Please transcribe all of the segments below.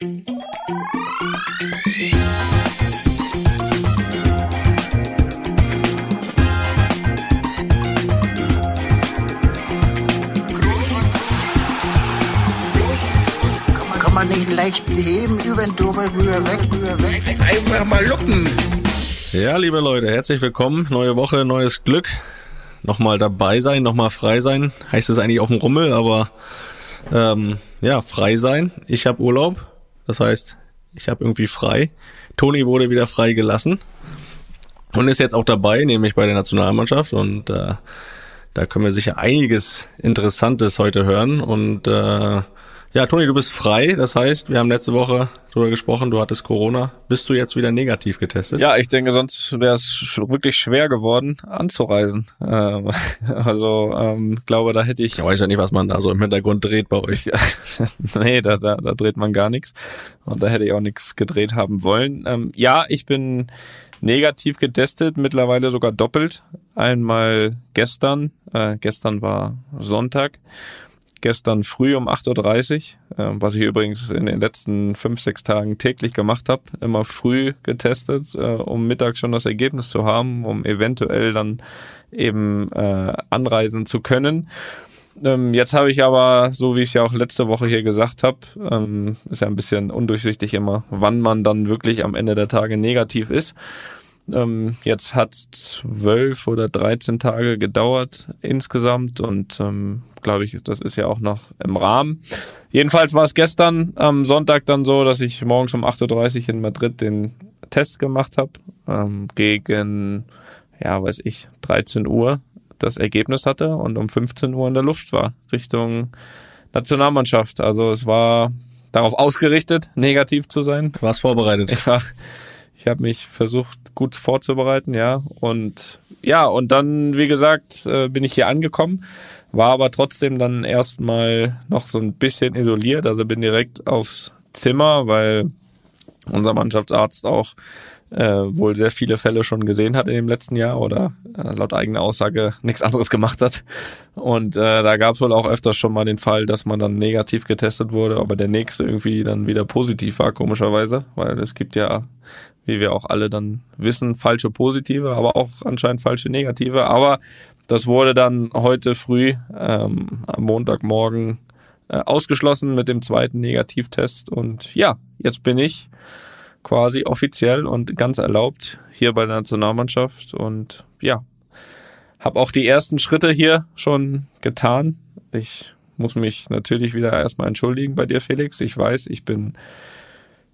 Kann man nicht leicht beheben, über den drüber, rüber, weg, rüber, weg. Einfach mal luppen. Ja, liebe Leute, herzlich willkommen. Neue Woche, neues Glück. Nochmal dabei sein, nochmal frei sein. Heißt es eigentlich auf dem Rummel, aber ähm, ja, frei sein. Ich habe Urlaub. Das heißt, ich habe irgendwie frei. Toni wurde wieder frei gelassen und ist jetzt auch dabei, nämlich bei der Nationalmannschaft. Und äh, da können wir sicher einiges Interessantes heute hören. Und äh, ja, Toni, du bist frei. Das heißt, wir haben letzte Woche darüber gesprochen, du hattest Corona. Bist du jetzt wieder negativ getestet? Ja, ich denke, sonst wäre es wirklich schwer geworden, anzureisen. Ähm, also, ähm, glaube, da hätte ich. Ich weiß ja nicht, was man da so im Hintergrund dreht bei euch. nee, da, da, da dreht man gar nichts. Und da hätte ich auch nichts gedreht haben wollen. Ähm, ja, ich bin negativ getestet, mittlerweile sogar doppelt. Einmal gestern, äh, gestern war Sonntag gestern früh um 8.30 Uhr, äh, was ich übrigens in den letzten fünf, sechs Tagen täglich gemacht habe, immer früh getestet, äh, um mittags schon das Ergebnis zu haben, um eventuell dann eben äh, anreisen zu können. Ähm, jetzt habe ich aber, so wie ich ja auch letzte Woche hier gesagt habe, ähm, ist ja ein bisschen undurchsichtig immer, wann man dann wirklich am Ende der Tage negativ ist. Ähm, jetzt hat zwölf oder dreizehn Tage gedauert insgesamt und ähm, glaube ich, das ist ja auch noch im Rahmen. Jedenfalls war es gestern am Sonntag dann so, dass ich morgens um 8.30 Uhr in Madrid den Test gemacht habe. Ähm, gegen, ja, weiß ich, 13 Uhr das Ergebnis hatte und um 15 Uhr in der Luft war, Richtung Nationalmannschaft. Also es war darauf ausgerichtet, negativ zu sein. Warst vorbereitet. Ich war ich habe mich versucht, gut vorzubereiten, ja. Und ja, und dann, wie gesagt, äh, bin ich hier angekommen, war aber trotzdem dann erstmal noch so ein bisschen isoliert. Also bin direkt aufs Zimmer, weil unser Mannschaftsarzt auch äh, wohl sehr viele Fälle schon gesehen hat in dem letzten Jahr oder äh, laut eigener Aussage nichts anderes gemacht hat. Und äh, da gab es wohl auch öfters schon mal den Fall, dass man dann negativ getestet wurde, aber der nächste irgendwie dann wieder positiv war, komischerweise, weil es gibt ja, wie wir auch alle dann wissen, falsche positive, aber auch anscheinend falsche negative. Aber das wurde dann heute früh ähm, am Montagmorgen äh, ausgeschlossen mit dem zweiten Negativtest. Und ja, jetzt bin ich quasi offiziell und ganz erlaubt hier bei der Nationalmannschaft und ja, habe auch die ersten Schritte hier schon getan. Ich muss mich natürlich wieder erstmal entschuldigen bei dir, Felix. Ich weiß, ich bin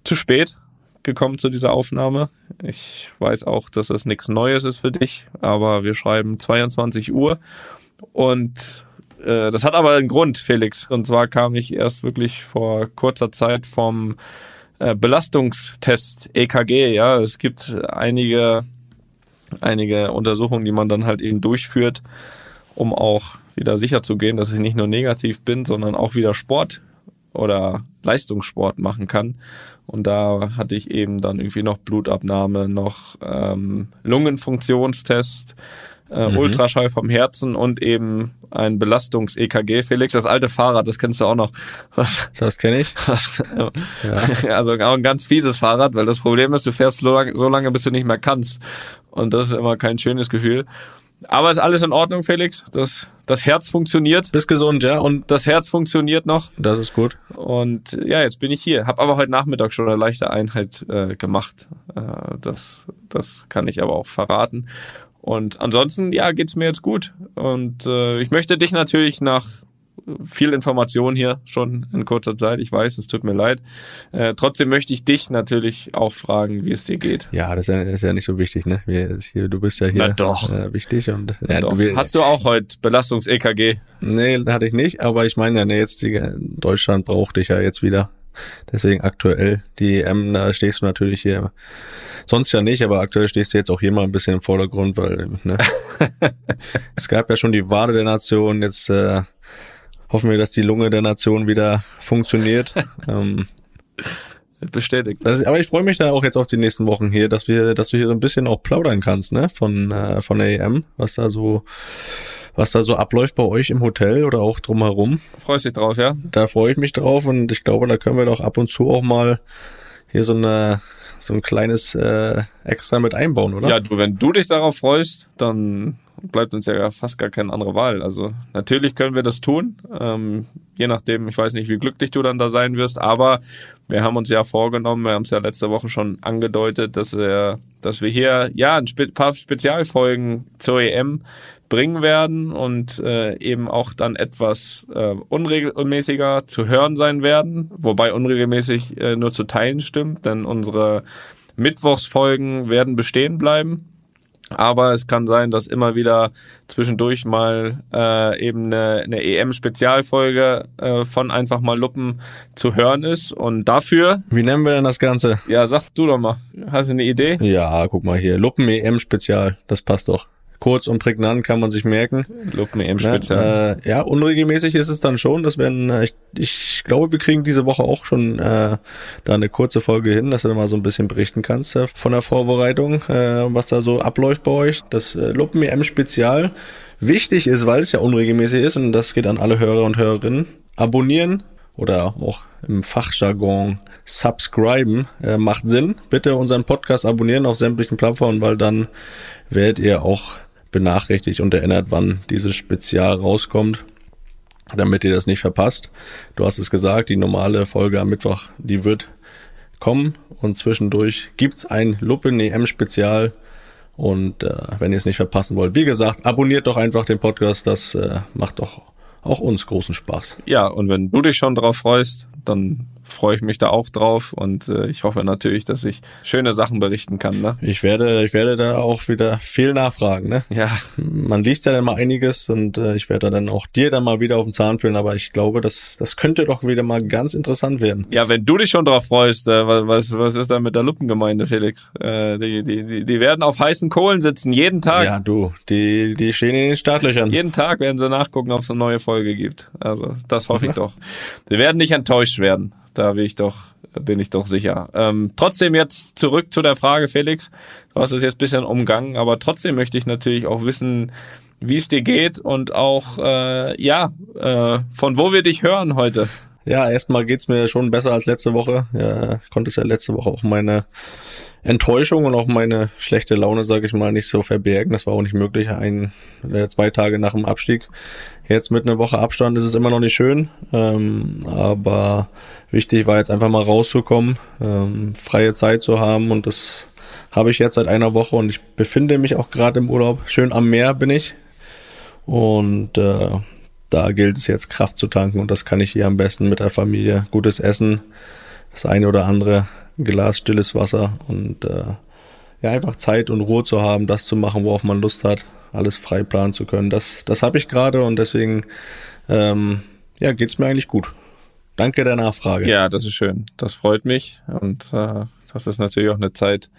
zu spät gekommen zu dieser Aufnahme. Ich weiß auch, dass das nichts Neues ist für dich, aber wir schreiben 22 Uhr und äh, das hat aber einen Grund, Felix. Und zwar kam ich erst wirklich vor kurzer Zeit vom äh, Belastungstest EKG, ja, es gibt einige einige Untersuchungen, die man dann halt eben durchführt, um auch wieder sicher zu gehen, dass ich nicht nur negativ bin, sondern auch wieder Sport oder Leistungssport machen kann. Und da hatte ich eben dann irgendwie noch Blutabnahme, noch ähm, Lungenfunktionstest, äh, mhm. Ultraschall vom Herzen und eben ein Belastungs-EKG. Felix, das alte Fahrrad, das kennst du auch noch. Was, das kenne ich. Was, ja. Also auch ein ganz fieses Fahrrad, weil das Problem ist, du fährst so lange, so lange, bis du nicht mehr kannst. Und das ist immer kein schönes Gefühl. Aber ist alles in Ordnung, Felix. Das, das Herz funktioniert. Bist gesund, ja. Und das Herz funktioniert noch. Das ist gut. Und ja, jetzt bin ich hier. Hab aber heute Nachmittag schon eine leichte Einheit äh, gemacht. Äh, das, das kann ich aber auch verraten. Und ansonsten, ja, geht's mir jetzt gut. Und äh, ich möchte dich natürlich nach viel Information hier schon in kurzer Zeit. Ich weiß, es tut mir leid. Äh, trotzdem möchte ich dich natürlich auch fragen, wie es dir geht. Ja, das ist ja, ist ja nicht so wichtig, ne? Wir, hier, du bist ja hier Na doch. Äh, wichtig und ja, doch. Wir, Hast du auch heute Belastungs-EKG? Nee, hatte ich nicht, aber ich meine ja, ne, jetzt die, Deutschland braucht dich ja jetzt wieder. Deswegen aktuell die EM, da stehst du natürlich hier Sonst ja nicht, aber aktuell stehst du jetzt auch hier mal ein bisschen im Vordergrund, weil ne, es gab ja schon die Wade der Nation, jetzt äh, hoffen wir, dass die Lunge der Nation wieder funktioniert. ähm, Bestätigt. Ist, aber ich freue mich da auch jetzt auf die nächsten Wochen hier, dass wir, dass du hier so ein bisschen auch plaudern kannst, ne, von, äh, von der EM, was da so was da so abläuft bei euch im Hotel oder auch drumherum. Freust dich drauf, ja? Da freue ich mich drauf und ich glaube, da können wir doch ab und zu auch mal hier so eine so ein kleines äh, Extra mit einbauen, oder? Ja, du, wenn du dich darauf freust, dann bleibt uns ja fast gar keine andere Wahl. Also natürlich können wir das tun, ähm, je nachdem, ich weiß nicht, wie glücklich du dann da sein wirst, aber wir haben uns ja vorgenommen, wir haben es ja letzte Woche schon angedeutet, dass wir, dass wir hier ja ein paar Spezialfolgen zur EM bringen werden und äh, eben auch dann etwas äh, unregelmäßiger zu hören sein werden, wobei unregelmäßig äh, nur zu teilen stimmt, denn unsere Mittwochsfolgen werden bestehen bleiben. Aber es kann sein, dass immer wieder zwischendurch mal äh, eben eine, eine EM-Spezialfolge äh, von einfach mal Luppen zu hören ist. Und dafür. Wie nennen wir denn das Ganze? Ja, sag du doch mal. Hast du eine Idee? Ja, guck mal hier. Luppen EM-Spezial. Das passt doch kurz und prägnant kann man sich merken. Look mir eben speziell. Äh, ja, unregelmäßig ist es dann schon. Das werden, äh, ich, ich glaube, wir kriegen diese Woche auch schon äh, da eine kurze Folge hin, dass du da mal so ein bisschen berichten kannst äh, von der Vorbereitung, äh, was da so abläuft bei euch. Das äh, Luppen EM Spezial wichtig ist, weil es ja unregelmäßig ist und das geht an alle Hörer und Hörerinnen. Abonnieren oder auch im Fachjargon subscriben äh, macht Sinn. Bitte unseren Podcast abonnieren auf sämtlichen Plattformen, weil dann werdet ihr auch benachrichtigt und erinnert, wann dieses Spezial rauskommt, damit ihr das nicht verpasst. Du hast es gesagt, die normale Folge am Mittwoch, die wird kommen und zwischendurch gibt's ein Luppen EM Spezial und äh, wenn ihr es nicht verpassen wollt, wie gesagt, abonniert doch einfach den Podcast, das äh, macht doch auch uns großen Spaß. Ja, und wenn du dich schon drauf freust, dann freue ich mich da auch drauf und äh, ich hoffe natürlich, dass ich schöne Sachen berichten kann. Ne? Ich werde, ich werde da auch wieder viel nachfragen. Ne? Ja. Man liest ja dann mal einiges und äh, ich werde dann auch dir dann mal wieder auf den Zahn fühlen, aber ich glaube, das, das könnte doch wieder mal ganz interessant werden. Ja, wenn du dich schon drauf freust, äh, was, was ist da mit der Luppengemeinde, Felix? Äh, die, die, die werden auf heißen Kohlen sitzen, jeden Tag. Ja, du, die, die stehen in den Startlöchern. Jeden Tag werden sie nachgucken, ob es eine neue Folge gibt. Also, das hoffe ich doch. Wir werden nicht enttäuscht werden. Da bin ich doch, bin ich doch sicher. Ähm, trotzdem jetzt zurück zu der Frage, Felix. Du hast es jetzt ein bisschen umgangen, aber trotzdem möchte ich natürlich auch wissen, wie es dir geht und auch, äh, ja, äh, von wo wir dich hören heute. Ja, erstmal geht's mir schon besser als letzte Woche. Ja, ich konnte es ja letzte Woche auch meine Enttäuschung und auch meine schlechte Laune, sage ich mal, nicht so verbergen. Das war auch nicht möglich, ein, äh, zwei Tage nach dem Abstieg. Jetzt mit einer Woche Abstand ist es immer noch nicht schön, ähm, aber wichtig war jetzt einfach mal rauszukommen, ähm, freie Zeit zu haben und das habe ich jetzt seit einer Woche und ich befinde mich auch gerade im Urlaub. Schön am Meer bin ich und äh, da gilt es jetzt Kraft zu tanken und das kann ich hier am besten mit der Familie. Gutes Essen, das eine oder andere Glas stilles Wasser und äh, ja, einfach Zeit und Ruhe zu haben, das zu machen, worauf man Lust hat, alles frei planen zu können. Das, das habe ich gerade und deswegen ähm, ja, geht's mir eigentlich gut. Danke der Nachfrage. Ja, das ist schön. Das freut mich und äh, das ist natürlich auch eine Zeit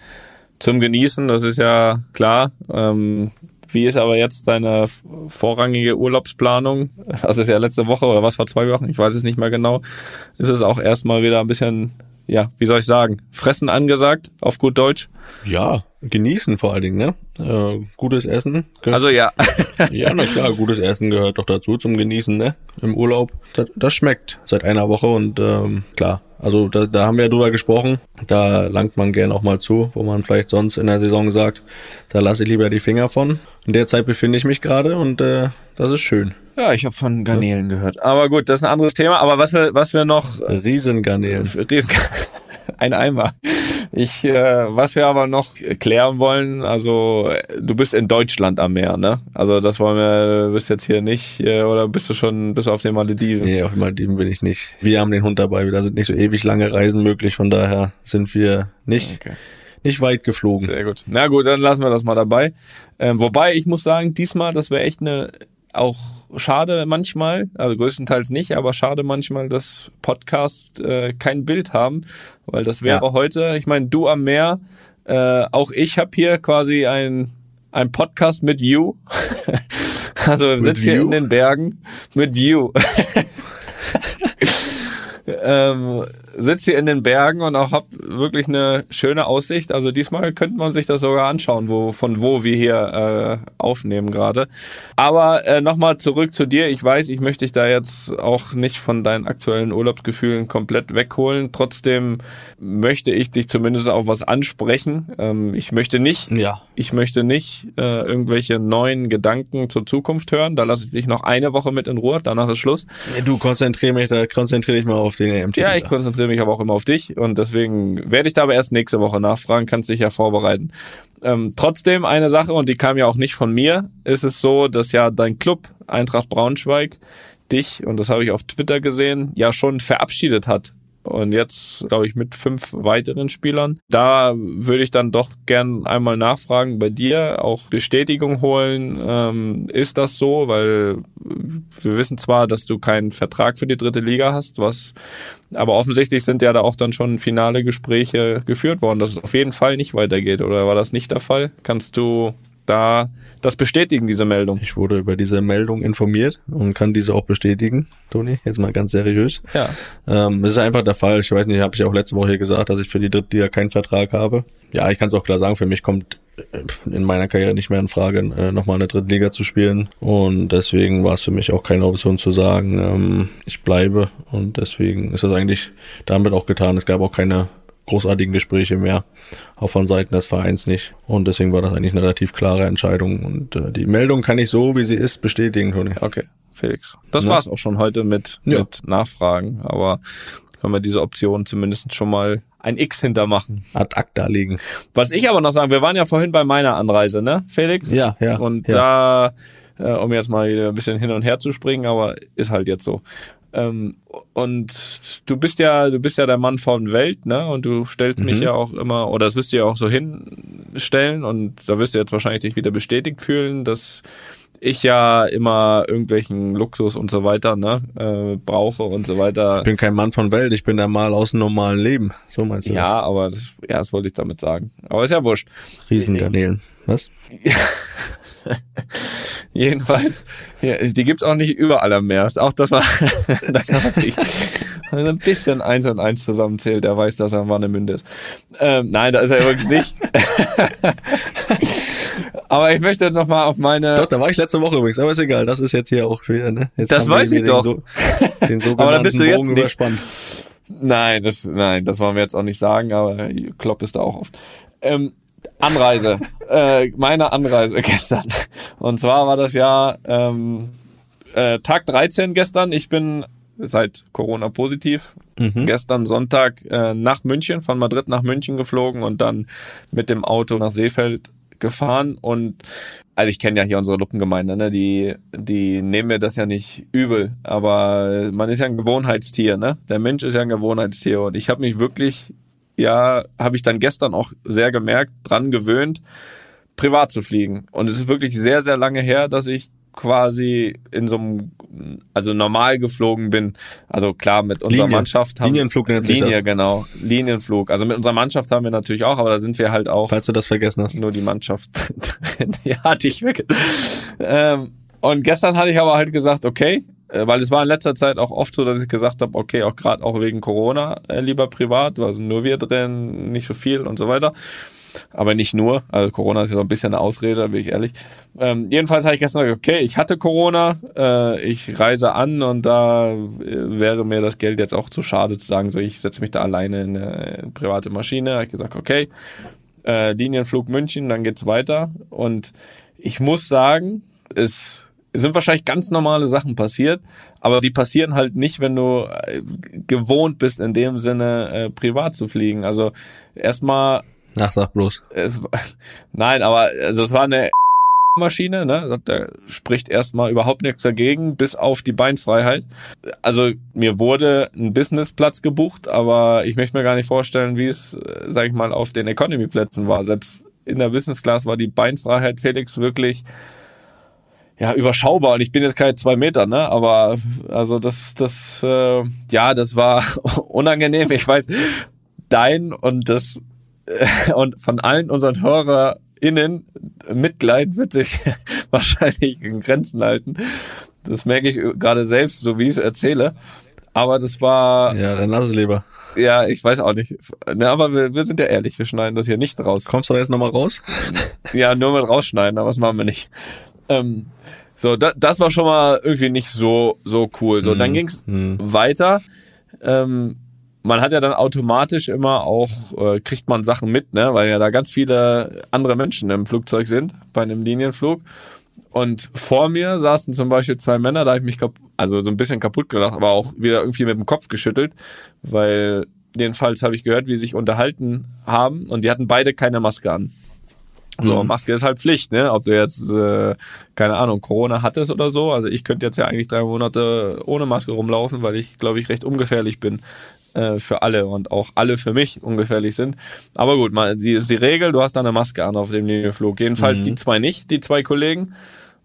zum Genießen. Das ist ja klar. Ähm, wie ist aber jetzt deine vorrangige Urlaubsplanung? Das ist ja letzte Woche oder was vor zwei Wochen, ich weiß es nicht mehr genau. Ist es auch erstmal wieder ein bisschen ja, wie soll ich sagen, fressen angesagt, auf gut Deutsch. Ja, genießen vor allen Dingen, ne? Äh, gutes Essen. Also ja. ja, na klar, gutes Essen gehört doch dazu zum Genießen, ne? Im Urlaub. Das, das schmeckt seit einer Woche und ähm, klar, also da, da haben wir ja drüber gesprochen. Da langt man gern auch mal zu, wo man vielleicht sonst in der Saison sagt, da lasse ich lieber die Finger von. In der Zeit befinde ich mich gerade und äh, das ist schön. Ja, ich habe von Garnelen gehört. Aber gut, das ist ein anderes Thema. Aber was wir, was wir noch. Riesengarnelen. Riesen ein Eimer. Ich, äh, was wir aber noch klären wollen, also du bist in Deutschland am Meer, ne? Also das wollen wir, du bist jetzt hier nicht, äh, oder bist du schon bis auf den Malediven? Nee, auf den Malediven bin ich nicht. Wir haben den Hund dabei, da sind nicht so ewig lange Reisen möglich, von daher sind wir nicht. Okay nicht weit geflogen. Sehr gut. Na gut, dann lassen wir das mal dabei. Ähm, wobei ich muss sagen, diesmal, das wäre echt eine auch schade manchmal, also größtenteils nicht, aber schade manchmal, dass Podcast äh, kein Bild haben, weil das wäre ja. heute, ich meine, du am Meer, äh, auch ich habe hier quasi ein, ein Podcast mit View. also sitze hier in den Bergen mit View. ähm, sitze hier in den Bergen und auch hab wirklich eine schöne Aussicht. Also diesmal könnte man sich das sogar anschauen, wo von wo wir hier äh, aufnehmen gerade. Aber äh, nochmal zurück zu dir. Ich weiß, ich möchte dich da jetzt auch nicht von deinen aktuellen Urlaubsgefühlen komplett wegholen. Trotzdem möchte ich dich zumindest auf was ansprechen. Ähm, ich möchte nicht, Ja. ich möchte nicht äh, irgendwelche neuen Gedanken zur Zukunft hören. Da lasse ich dich noch eine Woche mit in Ruhe. Danach ist Schluss. Du konzentrier mich, da konzentriere ich mal auf den EMT. Ja, ich konzentriere mich aber auch immer auf dich und deswegen werde ich da aber erst nächste Woche nachfragen, kannst dich ja vorbereiten. Ähm, trotzdem eine Sache, und die kam ja auch nicht von mir, ist es so, dass ja dein Club Eintracht Braunschweig dich, und das habe ich auf Twitter gesehen, ja schon verabschiedet hat. Und jetzt, glaube ich, mit fünf weiteren Spielern. Da würde ich dann doch gern einmal nachfragen bei dir, auch Bestätigung holen. Ähm, ist das so? Weil wir wissen zwar, dass du keinen Vertrag für die dritte Liga hast, was aber offensichtlich sind ja da auch dann schon finale Gespräche geführt worden, dass es auf jeden Fall nicht weitergeht. Oder war das nicht der Fall? Kannst du da das bestätigen, diese Meldung? Ich wurde über diese Meldung informiert und kann diese auch bestätigen, Toni. Jetzt mal ganz seriös. Ja. Ähm, es ist einfach der Fall. Ich weiß nicht, habe ich auch letzte Woche hier gesagt, dass ich für die Drittliga keinen Vertrag habe. Ja, ich kann es auch klar sagen, für mich kommt äh, in meiner Karriere nicht mehr in Frage, äh, nochmal eine Drittliga zu spielen. Und deswegen war es für mich auch keine Option zu sagen, ähm, ich bleibe. Und deswegen ist das eigentlich damit auch getan. Es gab auch keine großartigen Gespräche mehr, auch von Seiten des Vereins nicht. Und deswegen war das eigentlich eine relativ klare Entscheidung. Und äh, die Meldung kann ich so, wie sie ist, bestätigen, Toni. Okay, Felix. Das Ja. war's auch schon heute mit, Ja. mit Nachfragen. Aber können wir diese Option zumindest schon mal ein X hintermachen. Ad acta liegen. Was ich aber noch sagen, wir waren ja vorhin bei meiner Anreise, ne, Felix? Ja, ja. Und ja. da, äh, um jetzt mal wieder ein bisschen hin und her zu springen, aber ist halt jetzt so. Ähm, und du bist ja, du bist ja der Mann von Welt, ne? Und du stellst mich Mhm. ja auch immer, oder das wirst du ja auch so hinstellen und da wirst du jetzt wahrscheinlich dich wieder bestätigt fühlen, dass ich ja immer irgendwelchen Luxus und so weiter, ne, äh, brauche und so weiter. Ich bin kein Mann von Welt, ich bin der Mal aus dem normalen Leben. So meinst du Ja, aber das, ja, das wollte ich damit sagen. Aber ist ja wurscht. das? Riesengarnelen. Was? Jedenfalls, ja, die gibt's auch nicht überall am Meer. Auch das war, da kann man sich also ein bisschen eins und eins zusammenzählt, der weiß, dass er ein Warnemünde ist. Ähm, nein, da ist er übrigens nicht. Aber ich möchte noch mal auf meine. Doch, da war ich letzte Woche übrigens, aber ist egal, das ist jetzt hier auch wieder, ne? Jetzt Das weiß ich doch. Den, so, den Aber da bist du jetzt Bogen nicht. überspannt. Nein, das, nein, das wollen wir jetzt auch nicht sagen, aber Klopp ist da auch oft. Ähm, Anreise. äh, meine Anreise gestern. Und zwar war das ja ähm, äh, Tag 13 gestern. Ich bin seit Corona positiv. Mhm. Gestern Sonntag äh, nach München, von Madrid nach München geflogen und dann mit dem Auto nach Seefeld gefahren und also ich kenne ja hier unsere Luppengemeinde, ne? Die, die nehmen mir das ja nicht übel, aber man ist ja ein Gewohnheitstier, ne? Der Mensch ist ja ein Gewohnheitstier und ich habe mich wirklich, ja, habe ich dann gestern auch sehr gemerkt, dran gewöhnt, privat zu fliegen. Und es ist wirklich sehr, sehr lange her, dass ich quasi in so einem, also normal geflogen bin. Also klar, mit unserer Linie. Mannschaft haben Linienflug nennt sich Linie, das. genau. Linienflug. Also mit unserer Mannschaft haben wir natürlich auch, aber da sind wir halt auch Falls du das vergessen hast. nur die Mannschaft drin. ja, hatte ich weg. Ähm, und gestern hatte ich aber halt gesagt, okay, weil es war in letzter Zeit auch oft so, dass ich gesagt habe, okay, auch gerade auch wegen Corona äh, lieber privat, also nur wir drin, nicht so viel und so weiter. Aber nicht nur, also Corona ist ja so ein bisschen eine Ausrede, bin ich ehrlich. Ähm, jedenfalls habe ich gestern gesagt, okay, ich hatte Corona, äh, ich reise an und da äh, wäre mir das Geld jetzt auch zu schade zu sagen, so ich setze mich da alleine in eine private Maschine. Habe ich gesagt, okay, äh, Linienflug München, dann geht's weiter. Und ich muss sagen, es sind wahrscheinlich ganz normale Sachen passiert, aber die passieren halt nicht, wenn du äh, gewohnt bist, in dem Sinne äh, privat zu fliegen. Also erstmal, Ach, sag bloß. es, nein, aber also es war eine Maschine, ne? Da spricht erstmal überhaupt nichts dagegen, bis auf die Beinfreiheit. Also mir wurde ein Businessplatz gebucht, aber ich möchte mir gar nicht vorstellen, wie es, äh, sag ich mal, auf den Economy-Plätzen war. Selbst in der Business Class war die Beinfreiheit Felix wirklich ja überschaubar. Und ich bin jetzt keine zwei Meter, ne? Aber also das, das, äh, ja, das war unangenehm. Ich weiß, dein und das äh, und von allen unseren HörerInnen Mitleid wird sich wahrscheinlich in Grenzen halten. Das merke ich gerade selbst, so wie ich es erzähle. Aber das war, Ja, dann lass es lieber. ja, ich weiß auch nicht. Ne, aber wir, wir sind ja ehrlich, wir schneiden das hier nicht raus. Kommst du da jetzt nochmal raus? Ja, nur mit rausschneiden, aber das machen wir nicht. Ähm, so, da, das war schon mal irgendwie nicht so, so cool. So, dann ging's weiter. Ähm, man hat ja dann automatisch immer auch, äh, kriegt man Sachen mit, ne, weil ja da ganz viele andere Menschen im Flugzeug sind, bei einem Linienflug. Und vor mir saßen zum Beispiel zwei Männer, da habe ich mich kap also so ein bisschen kaputt gedacht, aber auch wieder irgendwie mit dem Kopf geschüttelt, weil jedenfalls habe ich gehört, wie sie sich unterhalten haben und die hatten beide keine Maske an. So, Maske ist halt Pflicht, ne? Ob du jetzt, äh, keine Ahnung, Corona hattest oder so. Also ich könnte jetzt ja eigentlich drei Monate ohne Maske rumlaufen, weil ich, glaube ich, recht ungefährlich bin äh, für alle und auch alle für mich ungefährlich sind. Aber gut, mal, die ist die Regel, du hast da eine Maske an auf dem Linienflug. Jedenfalls die zwei nicht, die zwei Kollegen.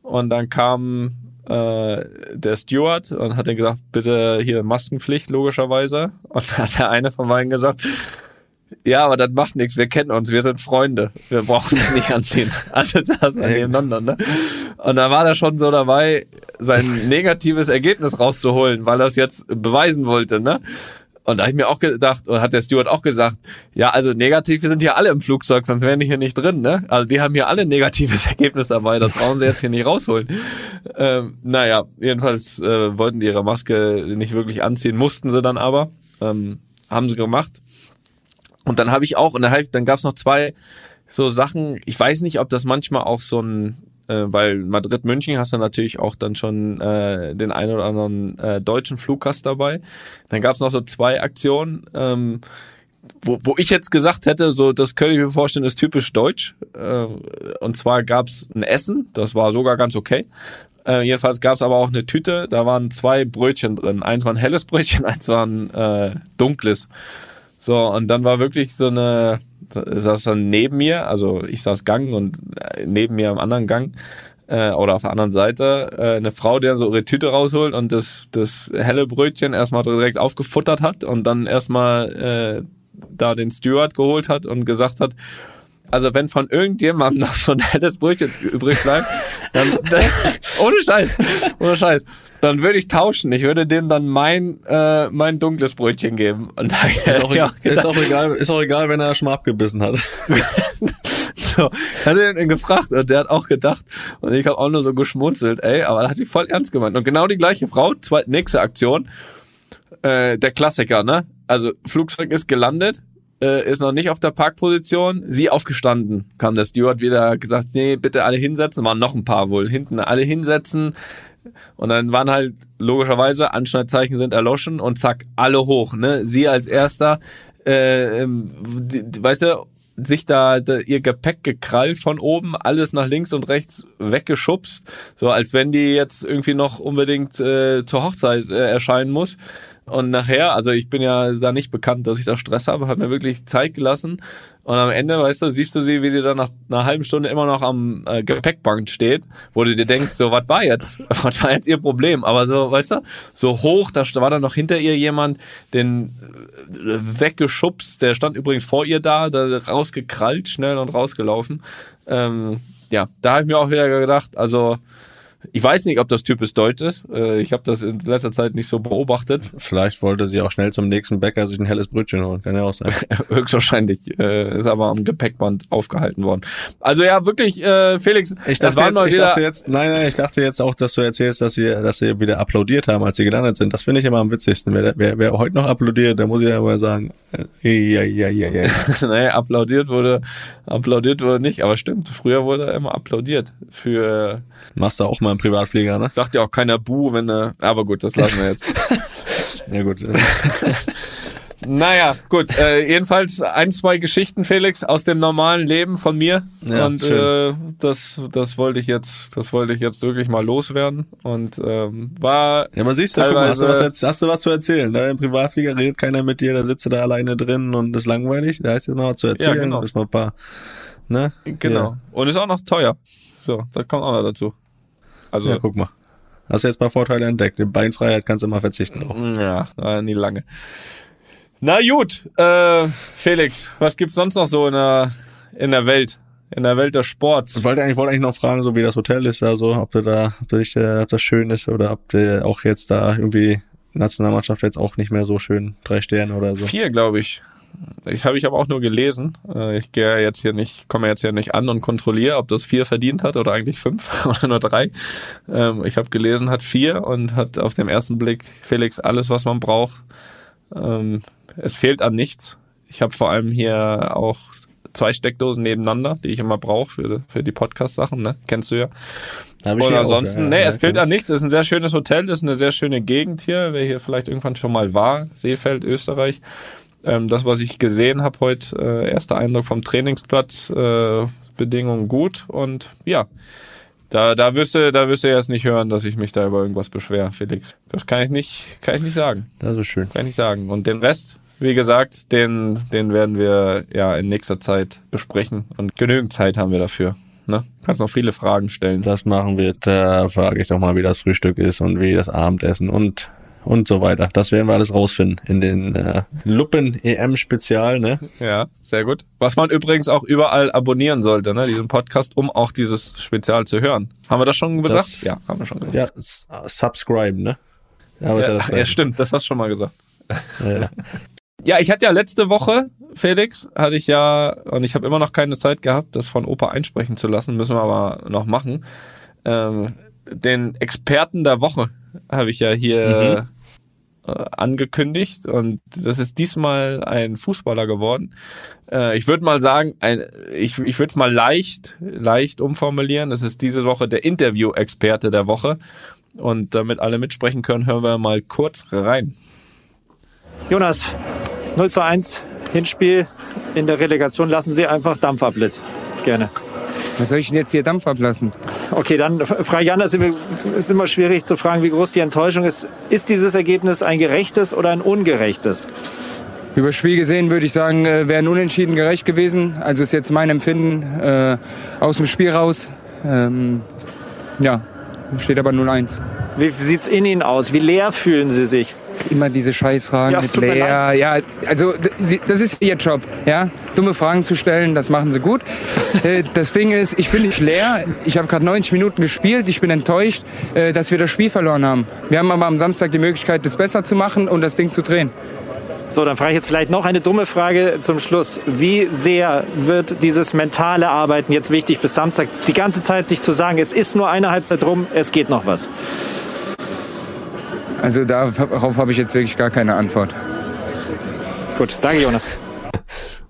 Und dann kam äh, der Steward und hat dann gesagt, bitte hier Maskenpflicht, logischerweise. Und dann hat der eine von beiden gesagt, ja, aber das macht nichts, wir kennen uns, wir sind Freunde, wir brauchen es nicht anziehen. Also das nebeneinander, ne? Und da war er schon so dabei, sein negatives Ergebnis rauszuholen, weil er es jetzt beweisen wollte, ne? Und da habe ich mir auch gedacht, und hat der Steward auch gesagt, ja, also negativ, wir sind hier alle im Flugzeug, sonst wären die hier nicht drin, ne? Also die haben hier alle ein negatives Ergebnis dabei, das brauchen sie jetzt hier nicht rausholen. Ähm, naja, jedenfalls äh, wollten die ihre Maske nicht wirklich anziehen, mussten sie dann aber. Ähm, haben sie gemacht. Und dann habe ich auch, und dann, dann gab es noch zwei so Sachen, ich weiß nicht, ob das manchmal auch so ein, äh, weil Madrid-München hast du natürlich auch dann schon äh, den einen oder anderen äh, deutschen Fluggast dabei. Dann gab es noch so zwei Aktionen, ähm, wo, wo ich jetzt gesagt hätte, so das könnte ich mir vorstellen, ist typisch deutsch. Äh, und zwar gab es ein Essen, das war sogar ganz okay. Äh, jedenfalls gab es aber auch eine Tüte, da waren zwei Brötchen drin. Eins war ein helles Brötchen, eins war ein äh, dunkles. So, und dann war wirklich so eine, saß dann neben mir, also ich saß Gang und äh, neben mir am anderen Gang äh, oder auf der anderen Seite äh, eine Frau, dann so ihre Tüte rausholt und das, das helle Brötchen erstmal direkt aufgefuttert hat und dann erstmal äh, da den Steward geholt hat und gesagt hat, also wenn von irgendjemandem noch so ein helles Brötchen übrig bleibt, dann, dann ohne Scheiß, ohne Scheiß, dann würde ich tauschen. Ich würde denen dann mein äh, mein dunkles Brötchen geben. Und Ist auch, ja egal, ist, auch egal, ist auch egal, wenn er schon abgebissen hat. so, hat er ihn gefragt und der hat auch gedacht und ich habe auch nur so geschmunzelt, ey, aber da hat die voll ernst gemeint. Und genau die gleiche Frau, zweite nächste Aktion, äh, der Klassiker, ne? Also Flugzeug ist gelandet, äh, ist noch nicht auf der Parkposition, sie aufgestanden. Kam der Steward wieder gesagt, nee, bitte alle hinsetzen, waren noch ein paar wohl, hinten alle hinsetzen. Und dann waren halt logischerweise Anschneidzeichen sind erloschen und zack, alle hoch, ne? Sie als erster, äh, ähm, weißt du, sich da, da ihr Gepäck gekrallt von oben, alles nach links und rechts weggeschubst, so als wenn die jetzt irgendwie noch unbedingt äh, zur Hochzeit äh, erscheinen muss. Und nachher, also ich bin ja da nicht bekannt, dass ich da Stress habe, hat mir wirklich Zeit gelassen. Und am Ende, weißt du, siehst du sie, wie sie dann nach einer halben Stunde immer noch am äh, Gepäckbank steht, wo du dir denkst, so, was war jetzt? Was war jetzt ihr Problem? Aber so, weißt du, so hoch, da war dann noch hinter ihr jemand, den äh, weggeschubst, der stand übrigens vor ihr da, da rausgekrallt, schnell und rausgelaufen. Ähm, ja, da habe ich mir auch wieder gedacht, also ich weiß nicht, ob das typisch deutsch ist. Äh, Ich habe das in letzter Zeit nicht so beobachtet. Vielleicht wollte sie auch schnell zum nächsten Bäcker sich ein helles Brötchen holen. Kann ja auch sein. Höchstwahrscheinlich äh, ist aber am Gepäckband aufgehalten worden. Also ja, wirklich, äh, Felix, Ich das dachte, war jetzt, mal ich dachte jetzt, nein, nein, ich dachte jetzt auch, dass du erzählst, dass sie, dass sie wieder applaudiert haben, als sie gelandet sind. Das finde ich immer am witzigsten. Wer, wer, wer heute noch applaudiert, der muss ich ja immer sagen, äh, ja, ja, ja, ja. nee, applaudiert wurde, applaudiert wurde nicht, aber stimmt, früher wurde immer applaudiert. Für Machst du auch mal einen Privatflieger, ne? sagt ja auch keiner Bu, wenn äh, aber gut, das lassen wir jetzt. Ja gut. naja, gut, äh, jedenfalls ein, zwei Geschichten, Felix, aus dem normalen Leben von mir. Ja, und äh, schön. das, das wollte ich jetzt, das wollte ich jetzt wirklich mal loswerden. Und ähm, war Ja, man siehst du, guck mal, hast, du was, hast du was zu erzählen. Da im Privatflieger redet keiner mit dir, da sitzt du da alleine drin und ist langweilig. Da ist jetzt noch was zu erzählen. Ja, genau. Ist mal ein paar, ne? Genau. Und ist auch noch teuer. So, das kommt auch noch dazu. Also, Ja, guck mal. Hast du jetzt mal Vorteile entdeckt. Die Beinfreiheit kannst du immer verzichten. Auch. ja, nie lange. Na gut, äh, Felix, was gibt's sonst noch so in der, in der Welt? In der Welt des Sports? Ich wollte eigentlich, wollte eigentlich noch fragen, so wie das Hotel ist, also ob du da, ob, du dich, äh, ob das schön ist oder ob du auch jetzt da irgendwie Nationalmannschaft jetzt auch nicht mehr so schön. Drei Sterne oder so. Vier, glaube ich. Ich habe ich aber auch nur gelesen. Äh, Ich gehe jetzt hier nicht, komme jetzt hier nicht an und kontrolliere, ob das vier verdient hat oder eigentlich fünf oder nur drei. Ähm, Ich habe gelesen, hat vier und hat auf den ersten Blick Felix alles, was man braucht. Ähm, Es fehlt an nichts. Ich habe vor allem hier auch zwei Steckdosen nebeneinander, die ich immer brauche für, für die Podcast-Sachen, ne? Kennst du ja. Hab Und hier auch, ansonsten, ja, nee, ja, es fehlt an nichts. Es ist ein sehr schönes Hotel, es ist eine sehr schöne Gegend hier. Wer hier vielleicht irgendwann schon mal war, Seefeld, Österreich. Ähm, das, was ich gesehen habe heute, äh, erster Eindruck vom Trainingsplatz, äh, Bedingungen gut und ja. Da, da wirst du, da wirst du jetzt nicht hören, dass ich mich da über irgendwas beschwer, Felix. Das kann ich nicht, kann ich nicht sagen. Das ist schön. Kann ich nicht sagen. Und den Rest, wie gesagt, den, den werden wir ja in nächster Zeit besprechen. Und genügend Zeit haben wir dafür. Ne? Kannst noch viele Fragen stellen. Das machen wir. Da frage ich doch mal, wie das Frühstück ist und wie das Abendessen und und so weiter. Das werden wir alles rausfinden in den äh, Luppen EM Spezial, ne? Ja, sehr gut. Was man übrigens auch überall abonnieren sollte, ne, diesen Podcast, um auch dieses Spezial zu hören. Haben wir das schon gesagt? Das- ja, haben wir schon gesagt. Ja, subscribe, ne? Ja, Ja, das ja, stimmt, das hast du schon mal gesagt. Ja. Ja, ich hatte ja letzte Woche, Felix, hatte ich ja, und ich habe immer noch keine Zeit gehabt, das von Opa einsprechen zu lassen, müssen wir aber noch machen. Ähm, den Experten der Woche habe ich ja hier äh, angekündigt und das ist diesmal ein Fußballer geworden. Äh, ich würde mal sagen, ein, ich, ich würde es mal leicht, leicht umformulieren. Es ist diese Woche der Interview-Experte der Woche. Und damit alle mitsprechen können, hören wir mal kurz rein. Jonas, 0 zu 1, Hinspiel in der Relegation. Lassen Sie einfach Dampf ablit. Gerne. Was soll ich denn jetzt hier Dampf ablassen? Okay, dann frage ich anders. Es ist immer schwierig zu fragen, wie groß die Enttäuschung ist. Ist dieses Ergebnis ein gerechtes oder ein ungerechtes? Über Spiel gesehen würde ich sagen, äh, wäre ein Unentschieden gerecht gewesen. Also ist jetzt mein Empfinden äh, aus dem Spiel raus. Ähm, ja, steht aber 0-1. Wie sieht's in Ihnen aus? Wie leer fühlen Sie sich? Immer diese Scheißfragen Ja, mit Lea. Ja, also das ist ihr Job, ja. Dumme Fragen zu stellen, das machen sie gut. Äh, das Ding ist, ich bin nicht leer. Ich habe gerade 90 Minuten gespielt. Ich bin enttäuscht, äh, dass wir das Spiel verloren haben. Wir haben aber am Samstag die Möglichkeit, das besser zu machen und das Ding zu drehen. So, dann frage ich jetzt vielleicht noch eine dumme Frage zum Schluss. Wie sehr wird dieses mentale Arbeiten jetzt wichtig bis Samstag? Die ganze Zeit sich zu sagen, es ist nur eine Halbzeit rum, es geht noch was. Also darauf habe ich jetzt wirklich gar keine Antwort. Gut, danke Jonas.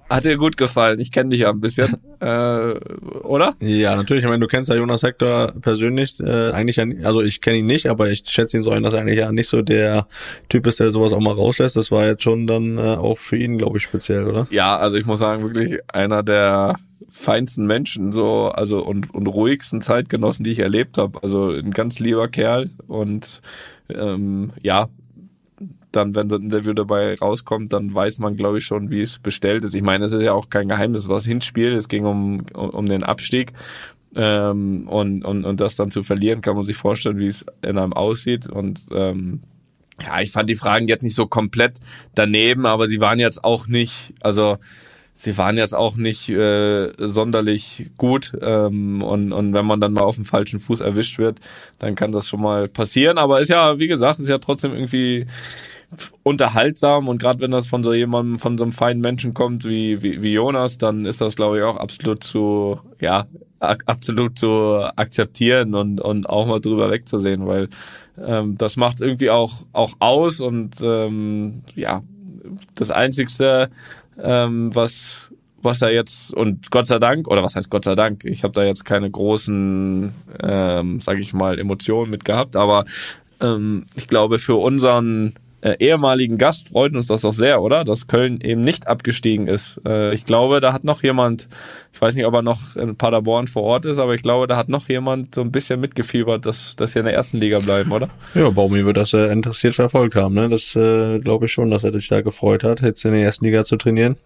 Hat dir gut gefallen. Ich kenne dich ja ein bisschen. äh, oder? Ja, natürlich. Ich meine, du kennst ja Jonas Hector persönlich. Äh, eigentlich ja, also ich kenne ihn nicht, aber ich schätze ihn so ein, dass er eigentlich ja nicht so der Typ ist, der sowas auch mal rauslässt. Das war jetzt schon dann äh, auch für ihn, glaube ich, speziell, oder? Ja, also ich muss sagen, wirklich einer der feinsten Menschen so, also und, und ruhigsten Zeitgenossen, die ich erlebt habe. Also ein ganz lieber Kerl und ähm, ja, dann, wenn das Interview dabei rauskommt, dann weiß man, glaube ich, schon, wie es bestellt ist. Ich meine, es ist ja auch kein Geheimnis, was Hinspiel. Es ging um, um, um den Abstieg. Ähm, und, und, und das dann zu verlieren, kann man sich vorstellen, wie es in einem aussieht. Und ähm, ja, ich fand die Fragen jetzt nicht so komplett daneben, aber sie waren jetzt auch nicht, also sie waren jetzt auch nicht äh, sonderlich gut. Ähm, und, und wenn man dann mal auf dem falschen Fuß erwischt wird, dann kann das schon mal passieren. Aber ist ja, wie gesagt, ist ja trotzdem irgendwie unterhaltsam und gerade wenn das von so jemandem, von so einem feinen Menschen kommt wie, wie, wie Jonas, dann ist das, glaube ich, auch absolut zu, ja, absolut zu akzeptieren und, und auch mal drüber wegzusehen, weil ähm, das macht irgendwie auch, auch aus und ähm, ja, das Einzigste, ähm, was was er jetzt und Gott sei Dank oder was heißt Gott sei Dank, ich habe da jetzt keine großen, ähm, sage ich mal, Emotionen mit gehabt, aber ähm, ich glaube für unseren äh, ehemaligen Gast freut uns das doch sehr, oder? Dass Köln eben nicht abgestiegen ist. Äh, ich glaube, da hat noch jemand, ich weiß nicht, ob er noch in Paderborn vor Ort ist, aber ich glaube, da hat noch jemand so ein bisschen mitgefiebert, dass, dass wir in der ersten Liga bleiben, oder? Ja, Baumi wird das äh, interessiert verfolgt haben. Ne? Das äh, glaube ich schon, dass er sich da gefreut hat, jetzt in der ersten Liga zu trainieren.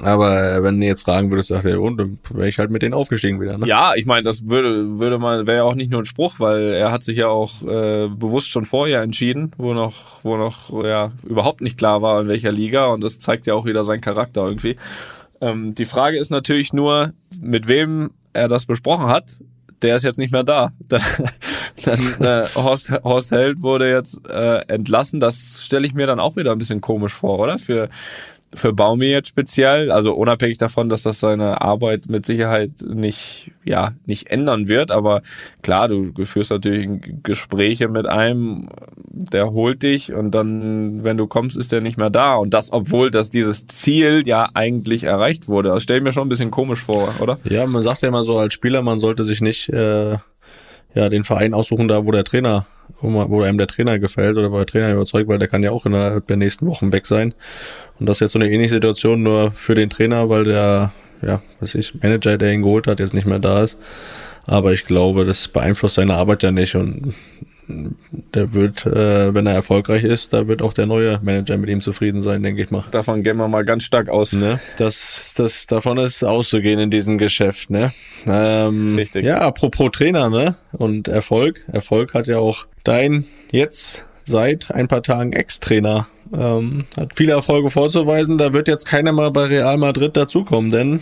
Aber äh, wenn du jetzt fragen würdest, sagt er, und dann wäre ich halt mit denen aufgestiegen wieder. Ne? Ja, ich meine, das würde, würde man, wäre ja auch nicht nur ein Spruch, weil er hat sich ja auch äh, bewusst schon vorher entschieden, wo noch, wo noch ja überhaupt nicht klar war, in welcher Liga und das zeigt ja auch wieder seinen Charakter irgendwie. Ähm, die Frage ist natürlich nur, mit wem er das besprochen hat. der ist jetzt nicht mehr da. Dann äh, Horst, Horst Held wurde jetzt äh, entlassen. Das stelle ich mir dann auch wieder ein bisschen komisch vor, oder? Für für Baumi jetzt speziell, also unabhängig davon, dass das seine Arbeit mit Sicherheit nicht, ja, nicht ändern wird, aber klar, du, führst natürlich Gespräche mit einem, der holt dich und dann, wenn du kommst, ist der nicht mehr da und das, obwohl dass dieses Ziel ja eigentlich erreicht wurde. Das stelle ich mir schon ein bisschen komisch vor, oder? Ja, man sagt ja immer so als Spieler, man sollte sich nicht äh, ja den Verein aussuchen, da wo der Trainer wo einem der Trainer gefällt oder wo der Trainer überzeugt, weil der kann ja auch innerhalb der nächsten Wochen weg sein. Und das ist jetzt so eine ähnliche Situation nur für den Trainer, weil der, ja, was ich, Manager, der ihn geholt hat, jetzt nicht mehr da ist. Aber ich glaube, das beeinflusst seine Arbeit ja nicht und der wird, äh, wenn er erfolgreich ist, da wird auch der neue Manager mit ihm zufrieden sein, denke ich mal. Davon gehen wir mal ganz stark aus. Ne? Das, das, davon ist auszugehen in diesem Geschäft, ne? Ähm, Richtig. Ja, apropos Trainer, ne? Und Erfolg. Erfolg hat ja auch dein jetzt seit ein paar Tagen Ex-Trainer ähm, hat viele Erfolge vorzuweisen. Da wird jetzt keiner mal bei Real Madrid dazukommen, denn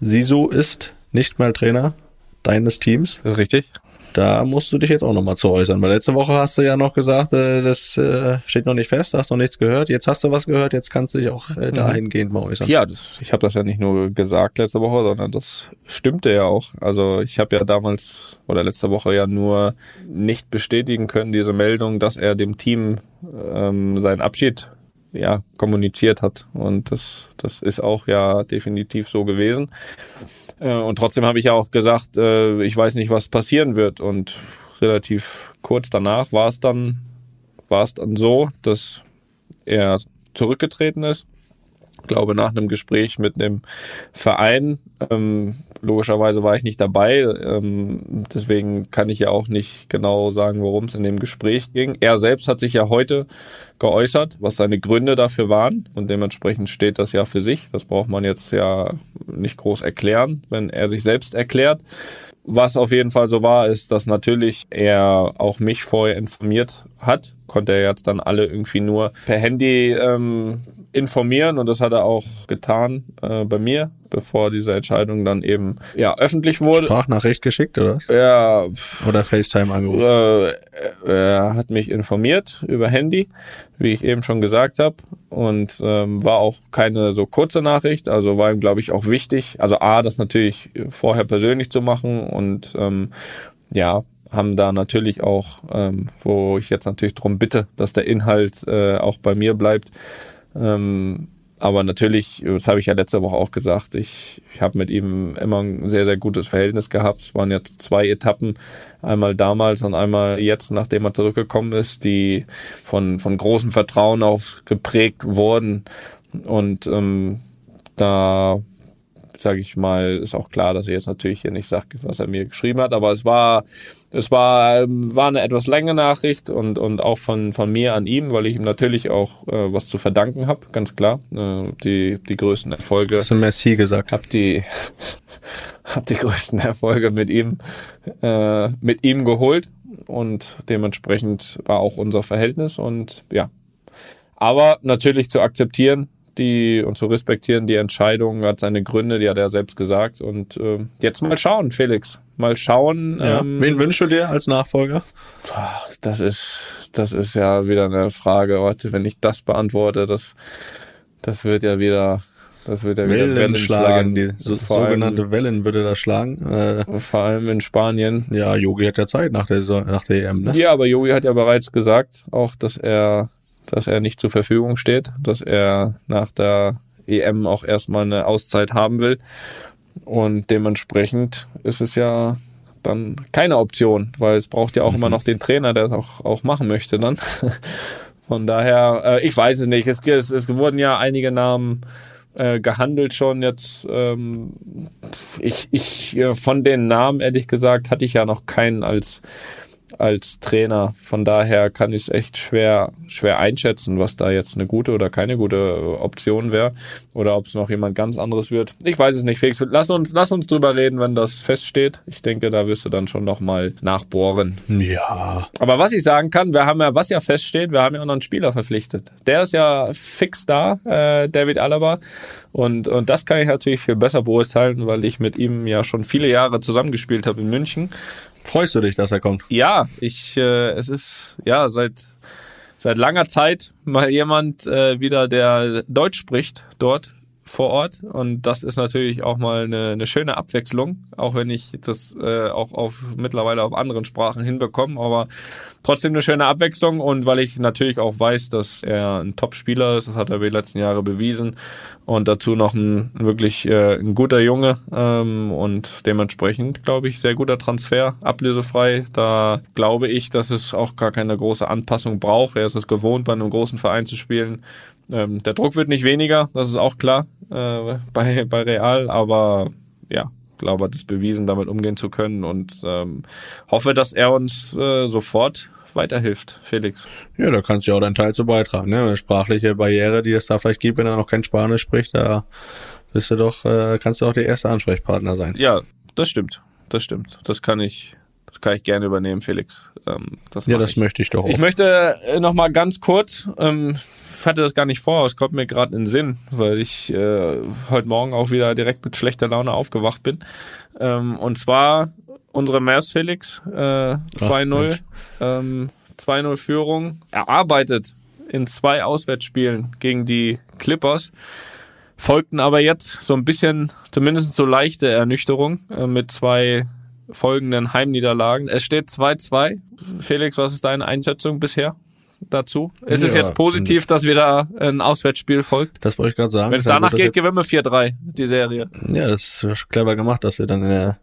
Sisu ist nicht mal Trainer deines Teams. Das ist richtig da musst du dich jetzt auch nochmal zu äußern, weil letzte Woche hast du ja noch gesagt, äh, das äh, steht noch nicht fest, hast noch nichts gehört, jetzt hast du was gehört, jetzt kannst du dich auch äh, mhm. dahingehend mal äußern. Ja, das, ich habe das ja nicht nur gesagt letzte Woche, sondern das stimmte ja auch. Also ich habe ja damals oder letzte Woche ja nur nicht bestätigen können, diese Meldung, dass er dem Team ähm, seinen Abschied ja kommuniziert hat. Und das, das ist auch ja definitiv so gewesen. Äh, und trotzdem habe ich ja auch gesagt, äh, ich weiß nicht, was passieren wird. Und relativ kurz danach war es dann, war es dann so, dass er zurückgetreten ist. Glaube, nach einem Gespräch mit dem Verein ähm, logischerweise war ich nicht dabei, ähm, deswegen kann ich ja auch nicht genau sagen, worum es in dem Gespräch ging. Er selbst hat sich ja heute geäußert, was seine Gründe dafür waren und dementsprechend steht das ja für sich. Das braucht man jetzt ja nicht groß erklären, wenn er sich selbst erklärt. Was auf jeden Fall so war, ist, dass natürlich er auch mich vorher informiert hat. Konnte er jetzt dann alle irgendwie nur per Handy ähm, informieren und das hat er auch getan äh, bei mir, bevor diese Entscheidung dann eben ja öffentlich wurde. Sprachnachricht geschickt oder? Ja. Oder FaceTime angerufen. Äh, er hat mich informiert über Handy, wie ich eben schon gesagt habe und ähm, war auch keine so kurze Nachricht, also war ihm glaube ich auch wichtig. Also a, das natürlich vorher persönlich zu machen und ähm, ja haben da natürlich auch, ähm, wo ich jetzt natürlich drum bitte, dass der Inhalt äh, auch bei mir bleibt, ähm, aber natürlich, das habe ich ja letzte Woche auch gesagt, ich, ich habe mit ihm immer ein sehr, sehr gutes Verhältnis gehabt. Es waren jetzt zwei Etappen, einmal damals und einmal jetzt, nachdem er zurückgekommen ist, die von, von großem Vertrauen auch geprägt wurden. Und ähm, da sage ich mal, ist auch klar, dass er jetzt natürlich hier nicht sagt, was er mir geschrieben hat, aber es war, es war, ähm, war eine etwas längere Nachricht und, und auch von, von mir an ihm, weil ich ihm natürlich auch äh, was zu verdanken habe, ganz klar. Äh, die, die größten Erfolge. Hast du Merci gesagt? Hab die, hab die größten Erfolge mit ihm, äh, mit ihm geholt und dementsprechend war auch unser Verhältnis und ja. Aber natürlich zu akzeptieren, die und zu respektieren die Entscheidung, hat seine Gründe, die hat er selbst gesagt. Und äh, jetzt mal schauen, Felix. Mal schauen. Ja. Ähm, Wen wünschst du dir als Nachfolger? Das ist, das ist ja wieder eine Frage. Warte, wenn ich das beantworte, das, das wird ja wieder, das wird ja wieder Wellen schlagen. Die so, sogenannte allem, Wellen würde das schlagen. Äh, vor allem in Spanien. Ja, Yogi hat ja Zeit nach der, nach der EM, ne? Ja, aber Yogi hat ja bereits gesagt, auch, dass er dass er nicht zur Verfügung steht, dass er nach der EM auch erstmal eine Auszeit haben will. Und dementsprechend ist es ja dann keine Option, weil es braucht ja auch mhm. immer noch den Trainer, der es auch, auch machen möchte dann. Von daher, äh, ich weiß es nicht. Es, es, es wurden ja einige Namen äh, gehandelt schon jetzt. Ähm, ich, ich, äh, von den Namen, ehrlich gesagt, hatte ich ja noch keinen als als Trainer. Von daher kann ich es echt schwer, schwer einschätzen, was da jetzt eine gute oder keine gute Option wäre. Oder ob es noch jemand ganz anderes wird. Ich weiß es nicht, Felix. Lass uns, lass uns drüber reden, wenn das feststeht. Ich denke, da wirst du dann schon nochmal nachbohren. Ja. Aber was ich sagen kann, wir haben ja, was ja feststeht, wir haben ja auch noch einen Spieler verpflichtet. Der ist ja fix da, äh, David Alaba. Und, und das kann ich natürlich viel besser beurteilen, weil ich mit ihm ja schon viele Jahre zusammengespielt habe in München. Freust du dich, dass er kommt? Ja, ich, äh, es ist ja seit seit langer Zeit mal jemand äh, wieder, der Deutsch spricht dort vor Ort und das ist natürlich auch mal eine, eine schöne Abwechslung, auch wenn ich das äh, auch auf mittlerweile auf anderen Sprachen hinbekomme, aber trotzdem eine schöne Abwechslung und weil ich natürlich auch weiß, dass er ein Top-Spieler ist, das hat er die letzten Jahre bewiesen und dazu noch ein wirklich äh, ein guter Junge ähm, und dementsprechend glaube ich sehr guter Transfer, ablösefrei. Da glaube ich, dass es auch gar keine große Anpassung braucht. Er ist es gewohnt, bei einem großen Verein zu spielen. Ähm, der Druck wird nicht weniger, das ist auch klar äh, bei, bei Real, aber ja, glaube, hat es bewiesen, damit umgehen zu können und ähm, hoffe, dass er uns äh, sofort weiterhilft, Felix. Ja, da kannst du ja auch deinen Teil zu beitragen. Ne? Eine sprachliche Barriere, die es da vielleicht gibt, wenn er noch kein Spanisch spricht, da bist du doch, äh, kannst du auch der erste Ansprechpartner sein. Ja, das stimmt. Das stimmt. Das kann ich, das kann ich gerne übernehmen, Felix. Ähm, das Ja, das ich. möchte ich doch auch. Ich möchte äh, noch mal ganz kurz, ähm, hatte das gar nicht vor, es kommt mir gerade in den Sinn, weil ich äh, heute Morgen auch wieder direkt mit schlechter Laune aufgewacht bin. Ähm, und zwar unsere Mavs Felix, äh, 2-0, Mensch. ähm, 2-0 Führung, erarbeitet in zwei Auswärtsspielen gegen die Clippers. Folgten aber jetzt so ein bisschen, zumindest so leichte Ernüchterung äh, mit zwei folgenden Heimniederlagen. Es steht 2-2. Felix, was ist deine Einschätzung bisher dazu? Ist es Ja, jetzt positiv, dass wieder ein Auswärtsspiel folgt? Das wollte ich gerade sagen. Wenn es danach geht, gewinnen wir 4-3, die Serie. Ja, das ist schon clever gemacht, dass sie dann in der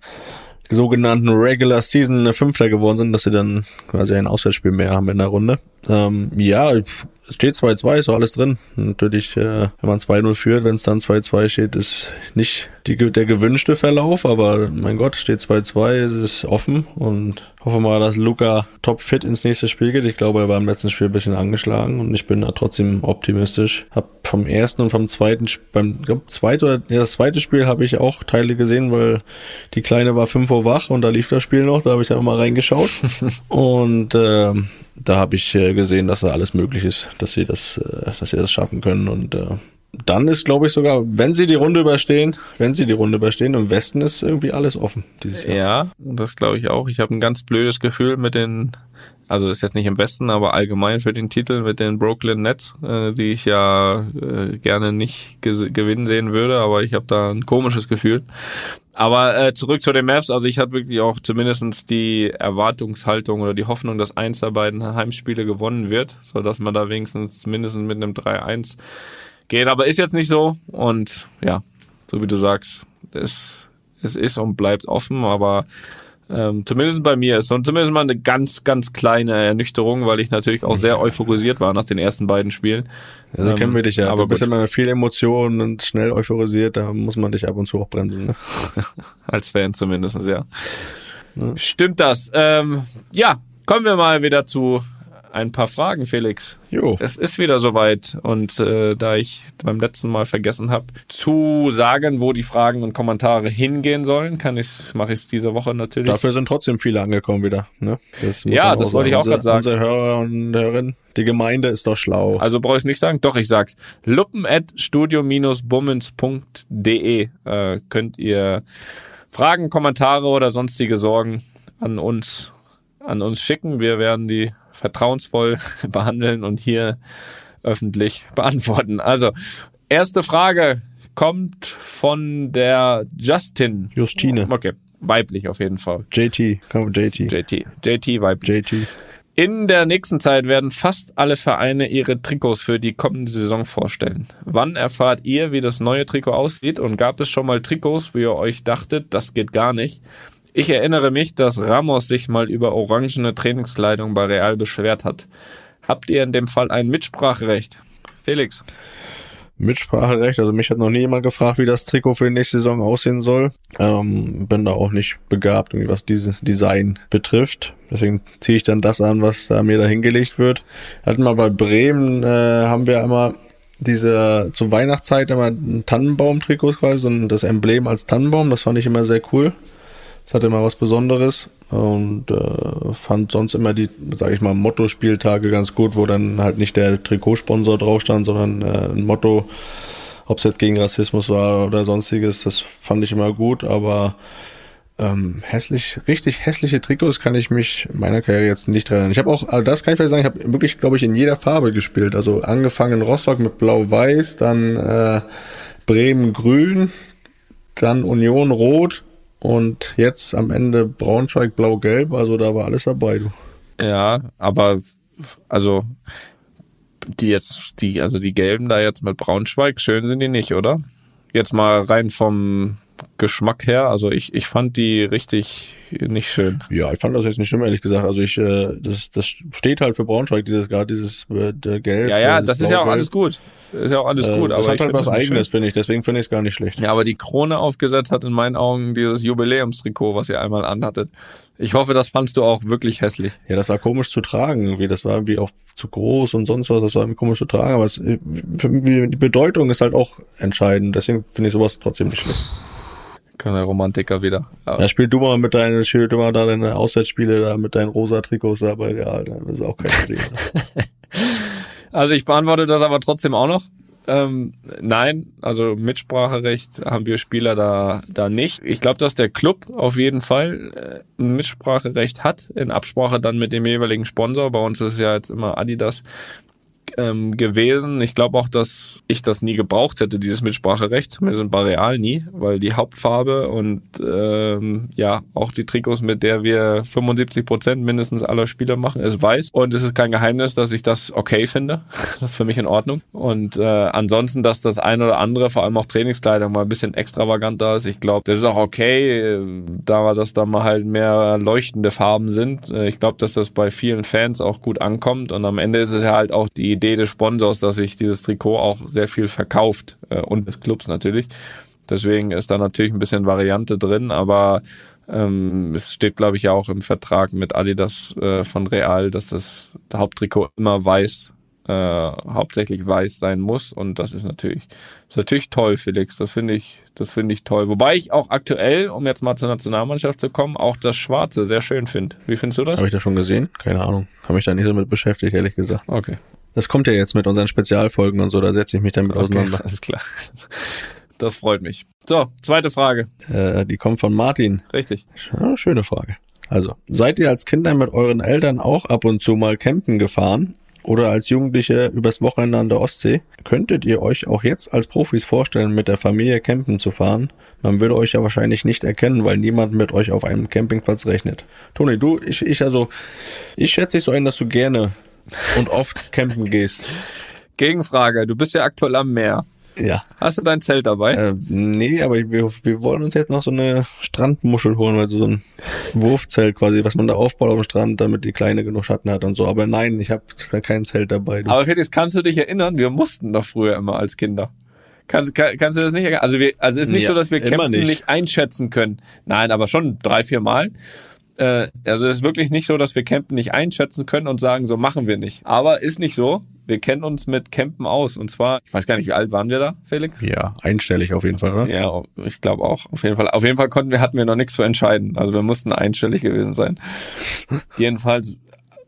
sogenannten Regular Season Fünfter geworden sind, dass sie dann quasi ein Auswärtsspiel mehr haben in der Runde. Ähm, ja, es steht 2-2, ist so alles drin. Natürlich, äh, wenn man 2-0 führt, wenn es dann 2-2 steht, ist nicht die, der gewünschte Verlauf, aber mein Gott, steht 2-2, es ist offen und hoffe mal, dass Luca topfit ins nächste Spiel geht. Ich glaube, er war im letzten Spiel ein bisschen angeschlagen und ich bin da trotzdem optimistisch. Hab vom ersten und vom zweiten, beim glaub, zweiten oder ja, das zweite Spiel habe ich auch Teile gesehen, weil die Kleine war 5 Uhr wach und da lief das Spiel noch, da habe ich dann mal reingeschaut. und ähm, da habe ich äh, gesehen, dass da alles möglich ist, dass sie das, äh, dass sie das schaffen können und äh, dann ist, glaube ich, sogar, wenn sie die Runde überstehen, wenn sie die Runde überstehen, im Westen ist irgendwie alles offen dieses Jahr. Ja, das glaube ich auch. Ich habe ein ganz blödes Gefühl mit den, also ist jetzt nicht im Besten, aber allgemein für den Titel mit den Brooklyn Nets, äh, die ich ja äh, gerne nicht gewinnen sehen würde, aber ich habe da ein komisches Gefühl. Aber äh, zurück zu den Mavs, also ich hatte wirklich auch zumindestens die Erwartungshaltung oder die Hoffnung, dass eins der beiden Heimspiele gewonnen wird, so dass man da wenigstens mindestens mit einem 3-1 geht. Aber ist jetzt nicht so und ja, so wie du sagst, es, es ist und bleibt offen, aber ähm, zumindest bei mir ist so zumindest mal eine ganz, ganz kleine Ernüchterung, weil ich natürlich auch sehr euphorisiert war nach den ersten beiden Spielen. Also Ähm, kennen wir dich ja. aber du bist gut. immer viel Emotionen und schnell euphorisiert, da muss man dich ab und zu auch bremsen. Ne? Als Fan zumindest, ja. Stimmt das? Ähm, ja, kommen wir mal wieder zu ein paar Fragen, Felix. Jo. Es ist wieder soweit und äh, da ich beim letzten Mal vergessen habe zu sagen, wo die Fragen und Kommentare hingehen sollen, kann ich mache ich es diese Woche natürlich. Dafür sind trotzdem viele angekommen wieder. Ne? Das Ja, das wollte ich auch grad sagen. Unsere Hörer und Hörerinnen, die Gemeinde ist doch schlau. Also brauche ich nicht sagen? Doch, ich sag's. Luppen at studio-bummens.de äh, könnt ihr Fragen, Kommentare oder sonstige Sorgen an uns, an uns schicken. Wir werden die vertrauensvoll behandeln und hier öffentlich beantworten. Also, erste Frage kommt von der Justin. Justine. Okay, weiblich auf jeden Fall. JT, komm, JT. JT. JT weiblich. JT. In der nächsten Zeit werden fast alle Vereine ihre Trikots für die kommende Saison vorstellen. Wann erfahrt ihr, wie das neue Trikot aussieht und gab es schon mal Trikots, wo ihr euch dachtet, das geht gar nicht? Ich erinnere mich, dass Ramos sich mal über orangene Trainingskleidung bei Real beschwert hat. Habt ihr in dem Fall ein Mitspracherecht? Felix. Mitspracherecht. Also mich hat noch nie jemand gefragt, wie das Trikot für die nächste Saison aussehen soll. Ähm, bin da auch nicht begabt, was dieses Design betrifft. Deswegen ziehe ich dann das an, was da mir da hingelegt wird. Hatten mal bei Bremen, äh, haben wir immer diese zur Weihnachtszeit immer ein Tannenbaum-Trikot quasi und das Emblem als Tannenbaum. Das fand ich immer sehr cool. Das hatte immer was Besonderes und äh, fand sonst immer die, sage ich mal, Motto-Spieltage ganz gut, wo dann halt nicht der Trikotsponsor drauf stand, sondern äh, ein Motto, ob es jetzt gegen Rassismus war oder sonstiges, das fand ich immer gut, aber ähm, hässlich, richtig hässliche Trikots kann ich mich in meiner Karriere jetzt nicht erinnern. Ich habe auch, also das kann ich vielleicht sagen, ich habe wirklich, glaube ich, in jeder Farbe gespielt. Also angefangen Rostock mit Blau-Weiß, dann äh, Bremen Grün, dann Union Rot und jetzt am Ende Braunschweig Blau-Gelb. Also da war alles dabei, du. Ja, aber also die jetzt, die, also die gelben da jetzt mit Braunschweig, schön sind die nicht, oder? Jetzt mal rein vom Geschmack her. Also ich, ich fand die richtig nicht schön. Ja, ich fand das jetzt nicht schlimm, ehrlich gesagt. Also ich, äh, das, das steht halt für Braunschweig, dieses gerade dieses äh, Gelb. Ja, ja, äh, das ist ja auch alles gut. Ist ja auch alles Äh, gut. das aber hat ich halt was Eigenes, finde ich. Deswegen finde ich es gar nicht schlecht. Ja, aber die Krone aufgesetzt hat in meinen Augen dieses Jubiläumstrikot, was ihr einmal anhattet. Ich hoffe, das fandst du auch wirklich hässlich. Ja, das war komisch zu tragen, irgendwie. Das war irgendwie auch zu groß und sonst was. Das war irgendwie komisch zu tragen. Aber es, mich, die Bedeutung ist halt auch entscheidend. Deswegen finde ich sowas trotzdem nicht schlimm. Der Romantiker wieder. Ja. Ja, spiel du mal mit deinen, spiel du mal da deine Auswärtsspiele da mit deinen rosa Trikots da bei Real. Das ist auch kein Problem. Also ich beantworte das aber trotzdem auch noch. Ähm, nein, also Mitspracherecht haben wir Spieler da, da nicht. Ich glaube, dass der Club auf jeden Fall äh, ein Mitspracherecht hat, in Absprache dann mit dem jeweiligen Sponsor. Bei uns ist es ja jetzt immer Adidas ähm, gewesen. Ich glaube auch, dass ich das nie gebraucht hätte, dieses Mitspracherecht, zumindest bei Real nie, weil die Hauptfarbe und ähm, ja, auch die Trikots, mit der wir 75 Prozent mindestens aller Spieler machen, ist weiß. Und es ist kein Geheimnis, dass ich das okay finde. Das ist für mich in Ordnung. Und äh, ansonsten, dass das ein oder andere, vor allem auch Trainingskleidung, mal ein bisschen extravagant da ist. Ich glaube, das ist auch okay, äh, da dass da mal halt mehr leuchtende Farben sind. Äh, Ich glaube, dass das bei vielen Fans auch gut ankommt. Und am Ende ist es ja halt auch die Idee des Sponsors, dass sich dieses Trikot auch sehr viel verkauft äh, und des Clubs natürlich. Deswegen ist da natürlich ein bisschen Variante drin, aber ähm, es steht, glaube ich, ja auch im Vertrag mit Adidas äh, von Real, dass das Haupttrikot immer weiß, äh, hauptsächlich weiß sein muss. Und das ist natürlich, ist natürlich toll, Felix. Das finde ich, das finde ich toll. Wobei ich auch aktuell, um jetzt mal zur Nationalmannschaft zu kommen, auch das Schwarze sehr schön finde. Wie findest du das? Habe ich das schon gesehen? Keine Ahnung. Habe mich da nicht so mit beschäftigt, ehrlich gesagt. Okay. Das kommt ja jetzt mit unseren Spezialfolgen und so, da setze ich mich dann mit okay. auseinander. Alles klar. Das freut mich. So, zweite Frage. Äh, die kommt von Martin. Richtig. Ja, schöne Frage. Also, seid ihr als Kinder mit euren Eltern auch ab und zu mal campen gefahren? Oder als Jugendliche übers Wochenende an der Ostsee? Könntet ihr euch auch jetzt als Profis vorstellen, mit der Familie campen zu fahren? Man würde euch ja wahrscheinlich nicht erkennen, weil niemand mit euch auf einem Campingplatz rechnet. Toni, du, ich, ich also, ich schätze dich so ein, dass du gerne und oft campen gehst. Gegenfrage. Du bist ja aktuell am Meer. Ja. Hast du dein Zelt dabei? Äh, nee, aber wir, wir wollen uns jetzt noch so eine Strandmuschel holen, also so ein Wurfzelt quasi, was man da aufbaut auf dem Strand, damit die Kleine genug Schatten hat und so. Aber nein, ich habe kein Zelt dabei. Du. Aber Felix, kannst du dich erinnern? Wir mussten doch früher immer als Kinder. Kannst, kann, kannst du das nicht erkennen? Also wir, also es ist nicht Ja, so, dass wir Campen nicht. nicht. einschätzen können. Nein, aber schon drei, vier Mal. Äh, also es ist wirklich nicht so, dass wir Campen nicht einschätzen können und sagen, so machen wir nicht. Aber ist nicht so. Wir kennen uns mit Campen aus. Und zwar, ich weiß gar nicht, wie alt waren wir da, Felix? ja, einstellig auf jeden Fall, oder? Ja, ich glaube auch. Auf jeden Fall. Auf jeden Fall konnten wir, hatten wir noch nichts zu entscheiden. Also wir mussten einstellig gewesen sein. Jedenfalls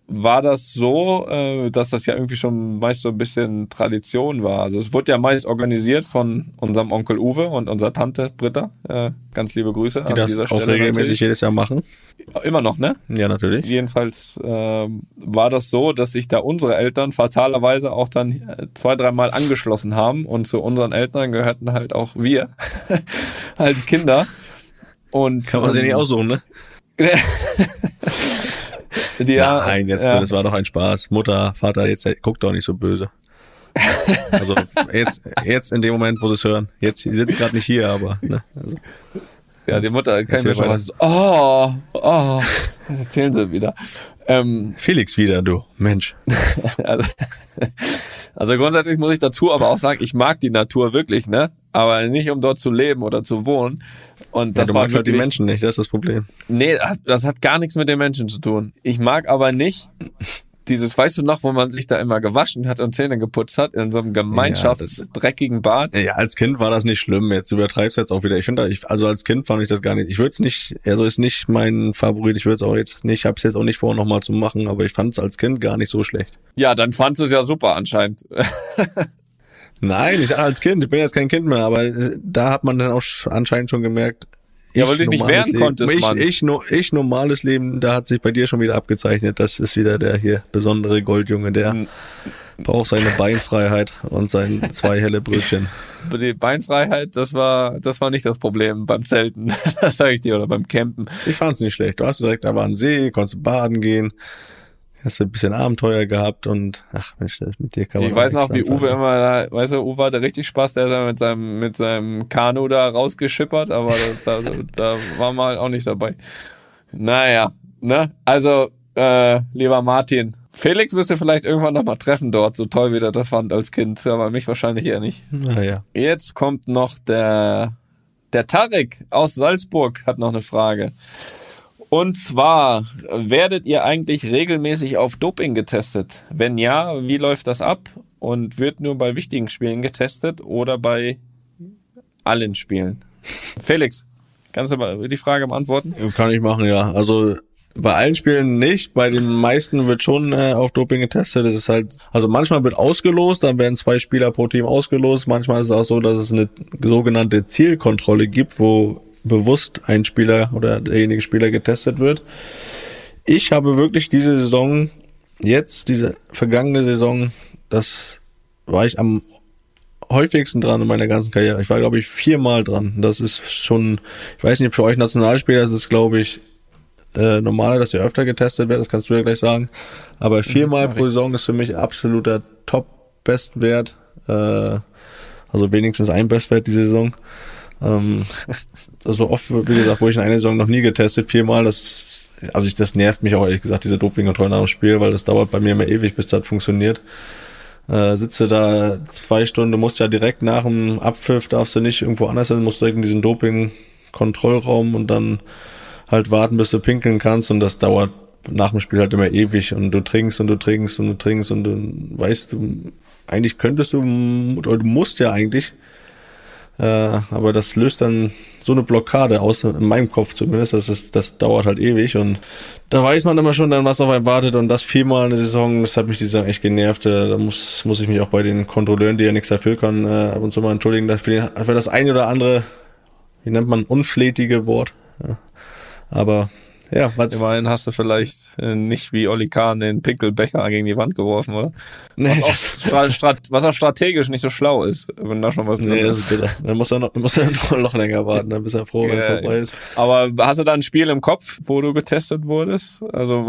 war das so, äh, dass das ja irgendwie schon meist so ein bisschen Tradition war. Also es wurde ja meist organisiert von unserem Onkel Uwe und unserer Tante Britta. Äh, ganz liebe Grüße Die das auch regelmäßig jedes Jahr machen. Immer noch, ne? Ja, natürlich. Jedenfalls ähm, war das so, dass sich da unsere Eltern fatalerweise auch dann äh, zwei, dreimal angeschlossen haben und zu unseren Eltern gehörten halt auch wir als Kinder. Und Kann man sich ähm, nicht aussuchen, ne? Ja, Nein, jetzt, ja. das war doch ein Spaß. Mutter, Vater, jetzt guckt doch nicht so böse. Also jetzt, jetzt in dem Moment, wo sie es hören. Jetzt sie sind gerade nicht hier, aber ne, also, Ja, die Mutter kann mir schon was. Oh, oh. Das erzählen sie wieder. Ähm, Felix wieder, du. Mensch. also, also grundsätzlich muss ich dazu aber auch sagen, ich mag die Natur wirklich, ne? Aber nicht um dort zu leben oder zu wohnen. Und Ja, das du war magst halt die Menschen nicht, das ist das Problem. Nee, das- hat gar nichts mit den Menschen zu tun. Ich mag aber nicht dieses, weißt du noch, wo man sich da immer gewaschen hat und Zähne geputzt hat, in so einem gemeinschaftsdreckigen Bad. Ja, als Kind war das nicht schlimm. Jetzt übertreibst jetzt auch wieder. Ich finde, also als Kind fand ich das gar nicht. Ich würde es nicht, also ist nicht mein Favorit. Ich würde es auch jetzt nicht, ich habe es jetzt auch nicht vor, nochmal zu machen, aber ich fand es als Kind gar nicht so schlecht. Ja, dann fandst du es ja super anscheinend. Nein, ich als Kind, ich bin jetzt kein Kind mehr, aber äh, da hat man dann auch sch- anscheinend schon gemerkt. Ja, ich weil du dich nicht wehren Leben, konntest, ich, Mann. Ich, no, ich normales Leben, da hat sich bei dir schon wieder abgezeichnet. Das ist wieder der hier besondere Goldjunge, der Hm. braucht seine Beinfreiheit und sein zwei helle Brötchen. Die Beinfreiheit, das war, das war nicht das Problem beim Zelten. Das sage ich dir, oder beim Campen. Ich fand's nicht schlecht. Du hast direkt, da war ein See, konntest baden gehen, hast ein bisschen Abenteuer gehabt und ach Mensch, das- mit dir kann man Ich weiß noch, wie. Uwe immer da, weißt du, Uwe hatte richtig Spaß, der ist da mit seinem, mit seinem Kanu da rausgeschippert, aber das, da, da war mal auch nicht dabei. Naja, ne? Also, äh, lieber Martin, Felix wirst du vielleicht irgendwann noch mal treffen dort, so toll wie der das fand als Kind, aber mich wahrscheinlich eher nicht. Naja. Jetzt kommt noch der, der Tarek aus Salzburg hat noch eine Frage. Und zwar, werdet ihr eigentlich regelmäßig auf Doping getestet? Wenn ja, wie läuft das ab? Und wird nur bei wichtigen Spielen getestet oder bei allen Spielen? Felix, kannst du mal die Frage beantworten? Kann ich machen, ja. Also bei allen Spielen nicht, bei den meisten wird schon äh, auf Doping getestet. Das ist halt, also manchmal wird ausgelost, dann werden zwei Spieler pro Team ausgelost. Manchmal ist es auch so, dass es eine sogenannte Zielkontrolle gibt, wo bewusst ein Spieler oder derjenige Spieler getestet wird. Ich habe wirklich diese Saison, jetzt, diese vergangene Saison, das war ich am häufigsten dran in meiner ganzen Karriere. Ich war, glaube ich, viermal dran. Das ist schon, ich weiß nicht, für euch Nationalspieler ist es, glaube ich, äh, normaler, dass ihr öfter getestet werdet, das kannst du ja gleich sagen. Aber viermal pro Saison ist für mich absoluter Top-Bestwert. Äh, also wenigstens ein Bestwert diese Saison. Ähm, so oft, wie gesagt, wurde ich in einer Saison noch nie getestet, viermal. Das, also ich, das nervt mich auch ehrlich gesagt, diese Dopingkontrolle nach dem Spiel, weil das dauert bei mir immer ewig, bis das funktioniert. Äh, sitze da zwei Stunden, musst ja direkt nach dem Abpfiff, darfst du nicht irgendwo anders sein, musst direkt in diesen Doping-Kontrollraum und dann halt warten, bis du pinkeln kannst und das dauert nach dem Spiel halt immer ewig und du trinkst und du trinkst und du trinkst und du weißt du, eigentlich könntest du, oder du musst ja eigentlich, äh, aber das löst dann so eine Blockade aus, in meinem Kopf zumindest, das ist, das dauert halt ewig und da weiß man immer schon dann, was auf einen wartet. Und das viermal in der Saison, das hat mich die Saison echt genervt, äh, da muss, muss ich mich auch bei den Kontrolleuren, die ja nichts dafür können, äh, ab und zu mal entschuldigen, für, den, für das eine oder andere, wie nennt man, unflätige Wort, ja. aber ja, was, Immerhin hast du vielleicht äh, nicht wie Oli Kahn den Pinkelbecher gegen die Wand geworfen, oder? nee, Was auch, das, stra strat was auch strategisch nicht so schlau ist, wenn da schon was drin nee, das ist. ist bitter. Dann muss er noch, muss er noch, länger warten, dann bist er froh, wenn es Ja, vorbei ist. Aber hast du da ein Spiel im Kopf, wo du getestet wurdest? Also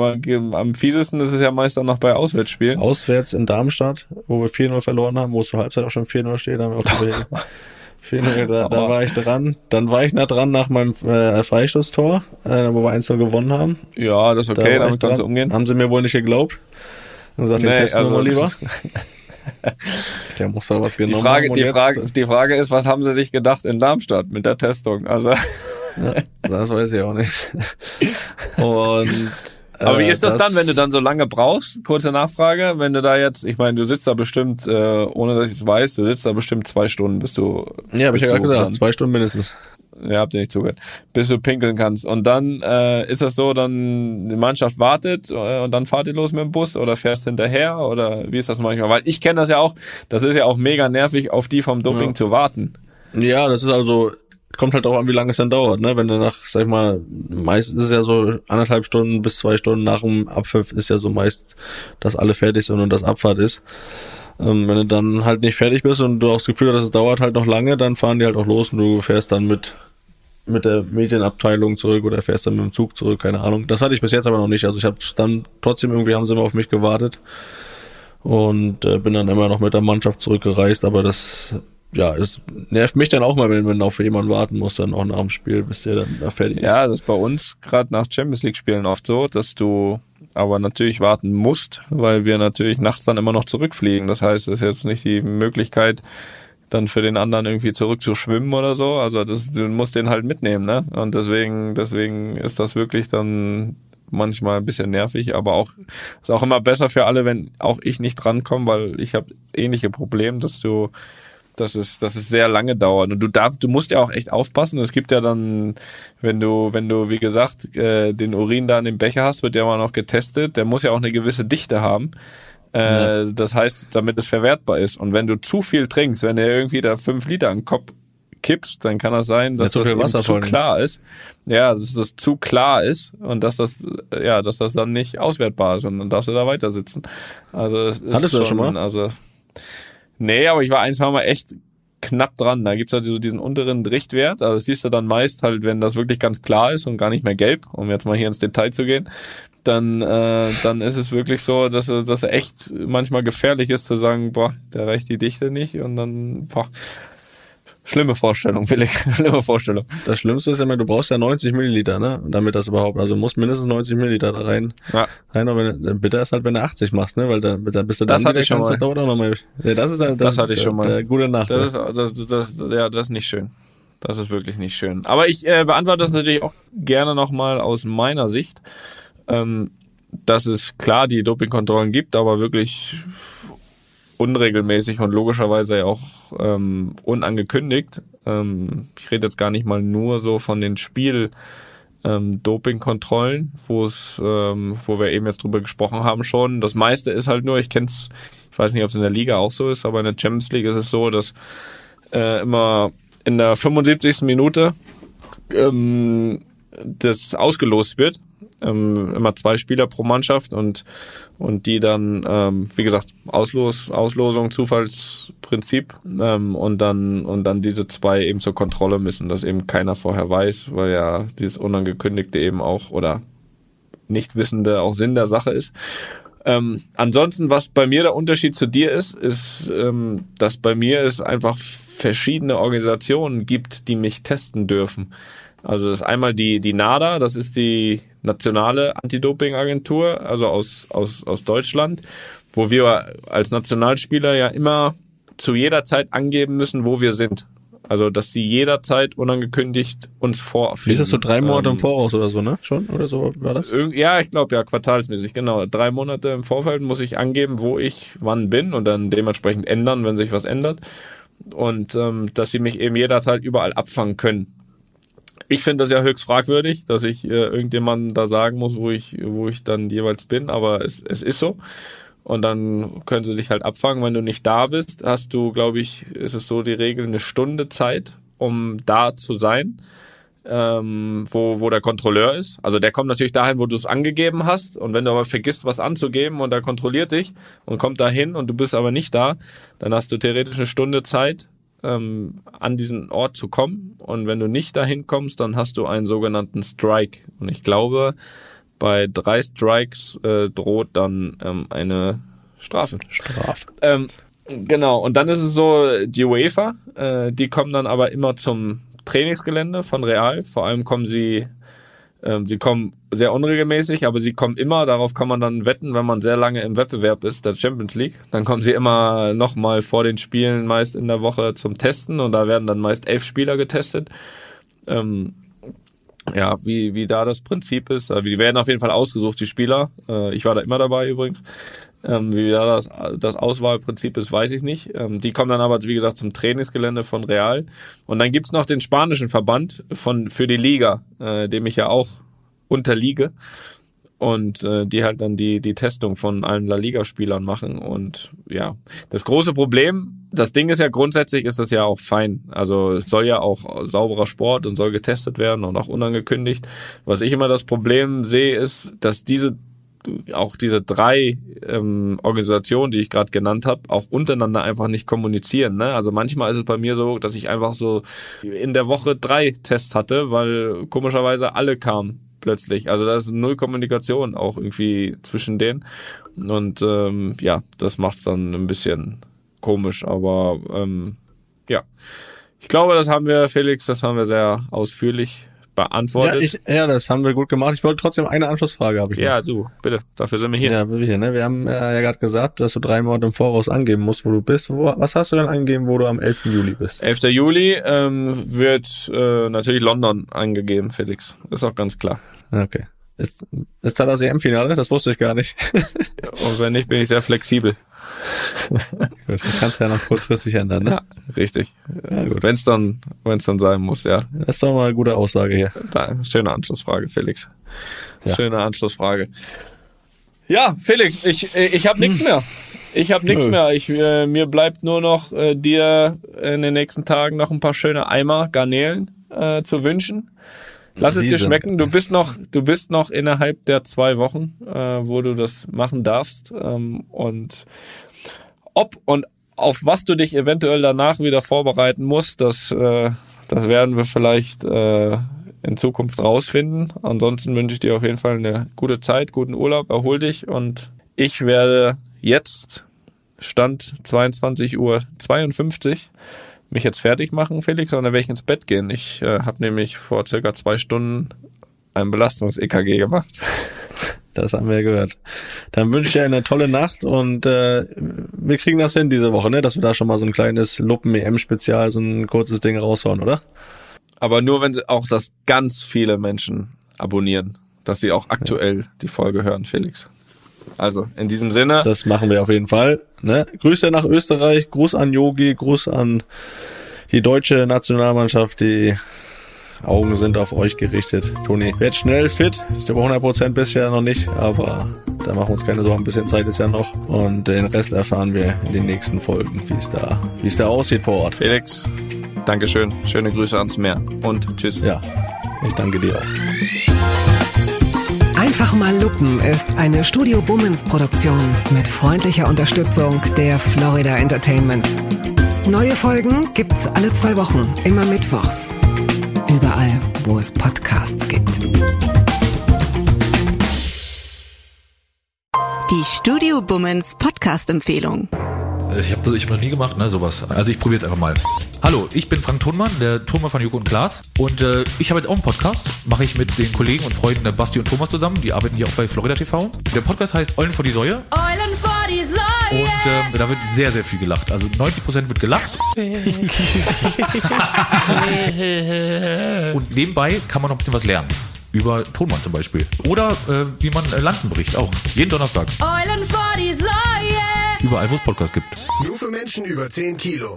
am fiesesten ist es ja meist dann noch bei Auswärtsspielen. Auswärts in Darmstadt, wo wir 4-0 verloren haben, wo es zur Halbzeit auch schon 4-0 steht, haben wir auch die 4-0, da, da war ich dran. Dann war ich nah dran nach meinem äh, Freistoßtor, äh, wo wir 1-0 gewonnen haben. Ja, das ist Da okay, war damit kannst du umgehen. Haben sie mir wohl nicht geglaubt. Und gesagt, den Nee, testen wir also- mal lieber. Der muss da was Die genommen Frage, haben. die, Frage, die Frage ist, was haben sie sich gedacht in Darmstadt mit der Testung? Also, Das weiß ich auch nicht. Und, aber wie äh, ist das, dann, wenn du dann so lange brauchst? Kurze Nachfrage, wenn du da jetzt, ich meine, du sitzt da bestimmt, äh, ohne dass ich es weiß, du sitzt da bestimmt zwei Stunden, bis du. Ja, hab ich ja gerade gesagt, zwei Stunden mindestens. Ja, habt ihr nicht zugehört. Bis du pinkeln kannst. Und dann äh, ist das so, dann die Mannschaft wartet äh, und dann fahrt ihr los mit dem Bus oder fährst hinterher oder wie ist das manchmal? Weil ich kenne das ja auch, das ist ja auch mega nervig, auf die vom Doping Ja. zu warten. Ja, das ist also, kommt halt auch an, wie lange es dann dauert, ne? Wenn du nach, sag ich mal, meist ist es ja so anderthalb Stunden bis zwei Stunden nach dem Abpfiff ist ja so meist, dass alle fertig sind und das Abfahrt ist. Ähm, wenn du dann halt nicht fertig bist und du auch das Gefühl hast, es dauert halt noch lange, dann fahren die halt auch los und du fährst dann mit mit der Medienabteilung zurück oder fährst dann mit dem Zug zurück, keine Ahnung. Das hatte ich bis jetzt aber noch nicht. Also ich habe dann trotzdem irgendwie haben sie immer auf mich gewartet und äh, bin dann immer noch mit der Mannschaft zurückgereist, aber das ja, es nervt mich dann auch mal, wenn man auf jemanden warten muss, dann auch nach dem Spiel, bis der dann da fertig ist. Ja, das ist bei uns gerade nach Champions League Spielen oft so, dass du aber natürlich warten musst, weil wir natürlich nachts dann immer noch zurückfliegen. Das heißt, es ist jetzt nicht die Möglichkeit, dann für den anderen irgendwie zurückzuschwimmen oder so. Also das, du musst den halt mitnehmen, ne? Und deswegen, deswegen ist das wirklich dann manchmal ein bisschen nervig, aber auch ist auch immer besser für alle, wenn auch ich nicht drankomme, weil ich habe ähnliche Probleme, dass du dass es, dass es sehr lange dauert. Und du darfst, du musst ja auch echt aufpassen. Es gibt ja dann, wenn du, wenn du, wie gesagt, äh, den Urin da in dem Becher hast, wird der mal noch getestet. Der muss ja auch eine gewisse Dichte haben. Äh, ja. Das heißt, damit es verwertbar ist. Und wenn du zu viel trinkst, wenn du irgendwie da fünf Liter an den Kopf kippst, dann kann das sein, dass ja, das zu klar ist. Ja, dass das zu klar ist und dass das, ja, dass das dann nicht auswertbar ist und dann darfst du da weiter sitzen. Also es ist Hattest schon, du das schon mal? Also Nee, aber ich war ein, zwei Mal echt knapp dran. Da gibt's halt so diesen unteren Richtwert. Also das siehst du dann meist halt, wenn das wirklich ganz klar ist und gar nicht mehr gelb, um jetzt mal hier ins Detail zu gehen, dann, äh, dann ist es wirklich so, dass er echt manchmal gefährlich ist zu sagen, boah, der reicht die Dichte nicht und dann, boah, Schlimme Vorstellung, Willig. Schlimme Vorstellung. Das Schlimmste ist ja immer, du brauchst ja 90 Milliliter, ne? Damit das überhaupt, also du musst mindestens 90 Milliliter da rein. Ja. rein aber bitter ist halt, wenn du 80 machst, ne? Weil dann, dann bist du das dann hatte ich schon mal. noch mal. Ja, das ist halt, das, das hatte ich schon mal. Der gute Nacht. Das ist, das, das, ja, das ist nicht schön. Das ist wirklich nicht schön. Aber ich äh, beantworte das natürlich auch gerne nochmal aus meiner Sicht. Ähm, dass es klar die Dopingkontrollen gibt, aber wirklich unregelmäßig und logischerweise auch ähm, unangekündigt. Ähm, ich rede jetzt gar nicht mal nur so von den Spiel ähm, Dopingkontrollen, wo es, ähm, wo wir eben jetzt drüber gesprochen haben schon. Das meiste ist halt nur, ich kenn's, ich weiß nicht, ob es in der Liga auch so ist, aber in der Champions League ist es so, dass äh, immer in der 75. Minute ähm, das ausgelost wird ähm, immer zwei Spieler pro Mannschaft und, und die dann, ähm, wie gesagt, Auslos, Auslosung, Zufallsprinzip ähm, und dann und dann diese zwei eben zur Kontrolle müssen, dass eben keiner vorher weiß, weil ja dieses Unangekündigte eben auch oder Nichtwissende auch Sinn der Sache ist. Ähm, ansonsten, was bei mir der Unterschied zu dir ist, ist, ähm, dass bei mir es einfach verschiedene Organisationen gibt, die mich testen dürfen. Also das ist einmal die, die NADA, das ist die nationale Anti-Doping-Agentur, also aus, aus, aus Deutschland, wo wir als Nationalspieler ja immer zu jeder Zeit angeben müssen, wo wir sind. Also, dass sie jederzeit unangekündigt uns vorfinden. Wie ist das so drei Monate ähm, im Voraus oder so, ne? Schon? Oder so war das? Ja, ich glaube ja, quartalsmäßig, genau. Drei Monate im Vorfeld muss ich angeben, wo ich wann bin und dann dementsprechend ändern, wenn sich was ändert. Und ähm, dass sie mich eben jederzeit überall abfangen können. Ich finde das ja höchst fragwürdig, dass ich äh, irgendjemandem da sagen muss, wo ich, wo ich dann jeweils bin, aber es, es ist so. Und dann können sie dich halt abfangen. Wenn du nicht da bist, hast du, glaube ich, ist es so die Regel, eine Stunde Zeit, um da zu sein, ähm, wo, wo der Kontrolleur ist. Also der kommt natürlich dahin, wo du es angegeben hast. Und wenn du aber vergisst, was anzugeben und er kontrolliert dich und kommt dahin und du bist aber nicht da, dann hast du theoretisch eine Stunde Zeit, ähm, an diesen Ort zu kommen. Und wenn du nicht dahin kommst, dann hast du einen sogenannten Strike. Und ich glaube, bei drei Strikes äh, droht dann ähm, eine Strafe. Strafe. Ähm, genau. Und dann ist es so, die UEFA, äh, die kommen dann aber immer zum Trainingsgelände von Real. Vor allem kommen sie sie kommen sehr unregelmäßig, aber sie kommen immer, darauf kann man dann wetten, wenn man sehr lange im Wettbewerb ist, der Champions League. Dann kommen sie immer nochmal vor den Spielen, meist in der Woche zum Testen und da werden dann meist elf Spieler getestet. Ähm, ja, wie, wie da das Prinzip ist. Also, die werden auf jeden Fall ausgesucht, die Spieler. Äh, ich war da immer dabei übrigens. Ähm, wie da das, das Auswahlprinzip ist, weiß ich nicht. Ähm, die kommen dann aber, wie gesagt, zum Trainingsgelände von Real. Und dann gibt's noch den spanischen Verband von, für die Liga, äh, dem ich ja auch unterliege. Und äh, die halt dann die, die Testung von allen La Liga-Spielern machen. Und ja, das große Problem, das Ding ist ja grundsätzlich, ist das ja auch fein. Also es soll ja auch sauberer Sport und soll getestet werden und auch unangekündigt. Was ich immer das Problem sehe, ist, dass diese auch diese drei ähm, Organisationen, die ich gerade genannt habe, auch untereinander einfach nicht kommunizieren. Ne? Also manchmal ist es bei mir so, dass ich einfach so in der Woche drei Tests hatte, weil komischerweise alle kamen plötzlich. Also da ist null Kommunikation auch irgendwie zwischen denen. Und ähm, ja, das macht es dann ein bisschen komisch, aber ähm, ja. Ich glaube, das haben wir, Felix, das haben wir sehr ausführlich Ja, beantwortet. ich, ja, das haben wir gut gemacht. Ich wollte trotzdem eine Anschlussfrage habe ich noch. Ja, du, bitte. Dafür sind wir hier. Ja, hier, ne? Wir haben äh, ja gerade gesagt, dass du drei Monate im Voraus angeben musst, wo du bist. Wo, was hast du denn angegeben, wo du am 11. Juli bist? 11. Juli ähm, wird äh, natürlich London angegeben, Felix. Ist auch ganz klar. Okay. Ist, ist da das EM-Finale? Das wusste ich gar nicht. Und wenn nicht, bin ich sehr flexibel. Gut, du kannst ja noch kurzfristig ändern, ne? Ja, richtig. Ja, gut. Wenn es dann, wenn's dann sein muss, ja. Das ist doch mal eine gute Aussage hier. Da, schöne Anschlussfrage, Felix. Ja. Schöne Anschlussfrage. Ja, Felix, ich, ich habe nichts mehr. Ich habe nichts mehr. Ich, äh, mir bleibt nur noch äh, dir in den nächsten Tagen noch ein paar schöne Eimer Garnelen äh, zu wünschen. Lass es dir schmecken. Du bist noch, du bist noch innerhalb der zwei Wochen, äh, wo du das machen darfst. Ähm, und ob und auf was du dich eventuell danach wieder vorbereiten musst, das, äh, das werden wir vielleicht äh, in Zukunft rausfinden. Ansonsten wünsche ich dir auf jeden Fall eine gute Zeit, guten Urlaub, erhol dich und ich werde jetzt Stand 22 Uhr 52 mich jetzt fertig machen, Felix, dann werde ich ins Bett gehen. Ich äh, habe nämlich vor circa zwei Stunden ein Belastungs-EKG gemacht. Das haben wir gehört. Dann wünsche ich dir eine tolle Nacht und äh, wir kriegen das hin diese Woche, ne? Dass wir da schon mal so ein kleines Luppen-EM-Spezial, so ein kurzes Ding raushauen, oder? Aber nur, wenn sie auch das ganz viele Menschen abonnieren, dass sie auch aktuell die Folge hören, Felix. Also, in diesem Sinne, Das machen wir auf jeden Fall. Ne? Grüße nach Österreich, Gruß an Yogi, Gruß an die deutsche Nationalmannschaft. Die Augen sind auf euch gerichtet. Toni, werd schnell fit. Ich glaube 100% bisher noch nicht, aber da machen wir uns keine Sorgen. Ein bisschen Zeit ist ja noch. Und den Rest erfahren wir in den nächsten Folgen, wie es da, wie es da aussieht vor Ort. Felix, Dankeschön. Schöne Grüße ans Meer und tschüss. Ja, ich danke dir auch. Einfach mal Lupen ist eine Studio Bummens Produktion mit freundlicher Unterstützung der Florida Entertainment. Neue Folgen gibt's alle zwei Wochen, immer mittwochs. Überall, wo es Podcasts gibt. Die Studio Bummens Podcast-Empfehlung. Ich habe das ich hab noch nie gemacht, ne, sowas. Also ich probiere jetzt einfach mal. Hallo, ich bin Frank Thunmann, der Turmer von Joko und Klaas. Und äh, ich habe jetzt auch einen Podcast. Mache ich mit den Kollegen und Freunden der Basti und Thomas zusammen. Die arbeiten hier auch bei Florida TV. Der Podcast heißt Eulen vor die Säue. Eulen vor die Säue. Und ähm, da wird sehr, sehr viel gelacht. Also 90% wird gelacht. und nebenbei kann man noch ein bisschen was lernen. Über Tonmann zum Beispiel. Oder äh, wie man äh, Lanzen bricht auch. Jeden Donnerstag. Eulen vor die Säue. Überall, wo es Podcasts gibt. Nur für Menschen über 10 Kilo.